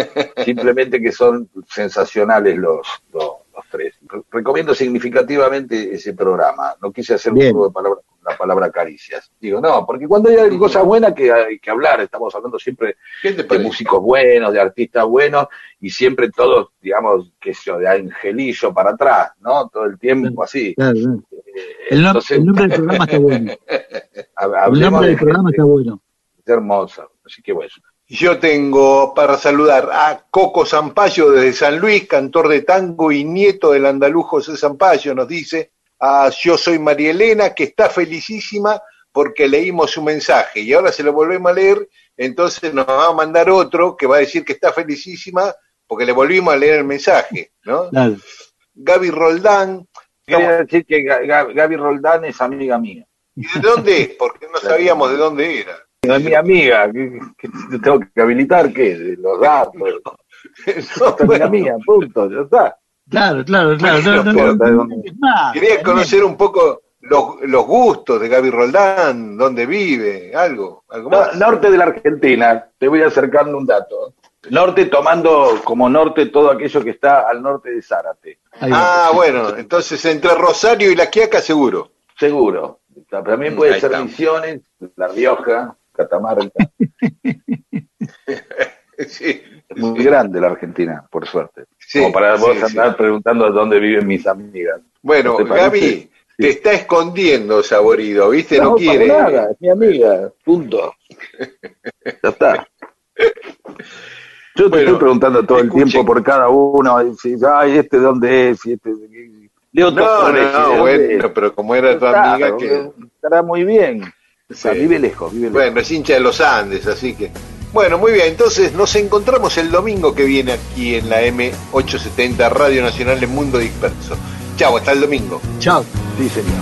Simplemente que son sensacionales los, los, los tres. Re- Recomiendo significativamente ese programa, no quise hacer un juego de palabras con la palabra caricias. Digo, no, porque cuando hay cosas buenas que hay que hablar, estamos hablando siempre ¿Qué te de músicos buenos, de artistas buenos, y siempre todos, digamos, que yo, de Angelillo para atrás, ¿no? Todo el tiempo así. claro, claro. Eh, El, no- entonces, el nombre del programa está bueno. *laughs* El nombre de del programa está bueno. hermosa. Así que bueno. Yo tengo para saludar a Coco Zampayo desde San Luis, cantor de tango y nieto del andaluz José Zampayo, nos dice, a Yo soy María Elena, que está felicísima porque leímos su mensaje y ahora se lo volvemos a leer, entonces nos va a mandar otro que va a decir que está felicísima porque le volvimos a leer el mensaje, ¿no? Gaby Roldán, Quería decir que Ga- Ga- Gaby Roldán es amiga mía. ¿y de dónde es? Porque no *laughs* sabíamos de dónde era. Es mi amiga. ¿Qué, qué- qué tengo que habilitar qué? Los datos. *laughs* Es amiga mía, punto. Ya está. Claro, claro, claro. Bueno, No, no, pero- no, no, no, es más. Quería conocer un poco los, los gustos de Gaby Roldán, dónde vive, algo, algo No- más. norte de la Argentina, te voy acercando un dato. Norte tomando como norte todo aquello que está al norte de Zárate. Ah, bueno, entonces entre Rosario y La Quiaca seguro. Seguro. También puede ahí ser está. Misiones, La Rioja, Catamarca. *laughs* Sí, Es muy grande la Argentina, por suerte. Sí, como para vos sí, andar sí. preguntando dónde viven mis amigas. Bueno, ¿No te? Gaby, te está escondiendo Saborido, ¿viste? No, para quiere. nada, es mi amiga, punto. ya está. Yo te Bueno, estoy preguntando todo el tiempo por cada uno, y si, ay, este dónde es, y este... Leo No, Torres, ¿de no, dónde bueno, pero como era tu Está, amiga que... Estará muy bien. O sea, Sí. vive lejos, vive lejos. Bueno, es hincha de los Andes, así que... Bueno, muy bien, entonces nos encontramos el domingo que viene aquí en la M870 Radio Nacional de Mundo Disperso. Chao, hasta el domingo. Chao. Sí, señor.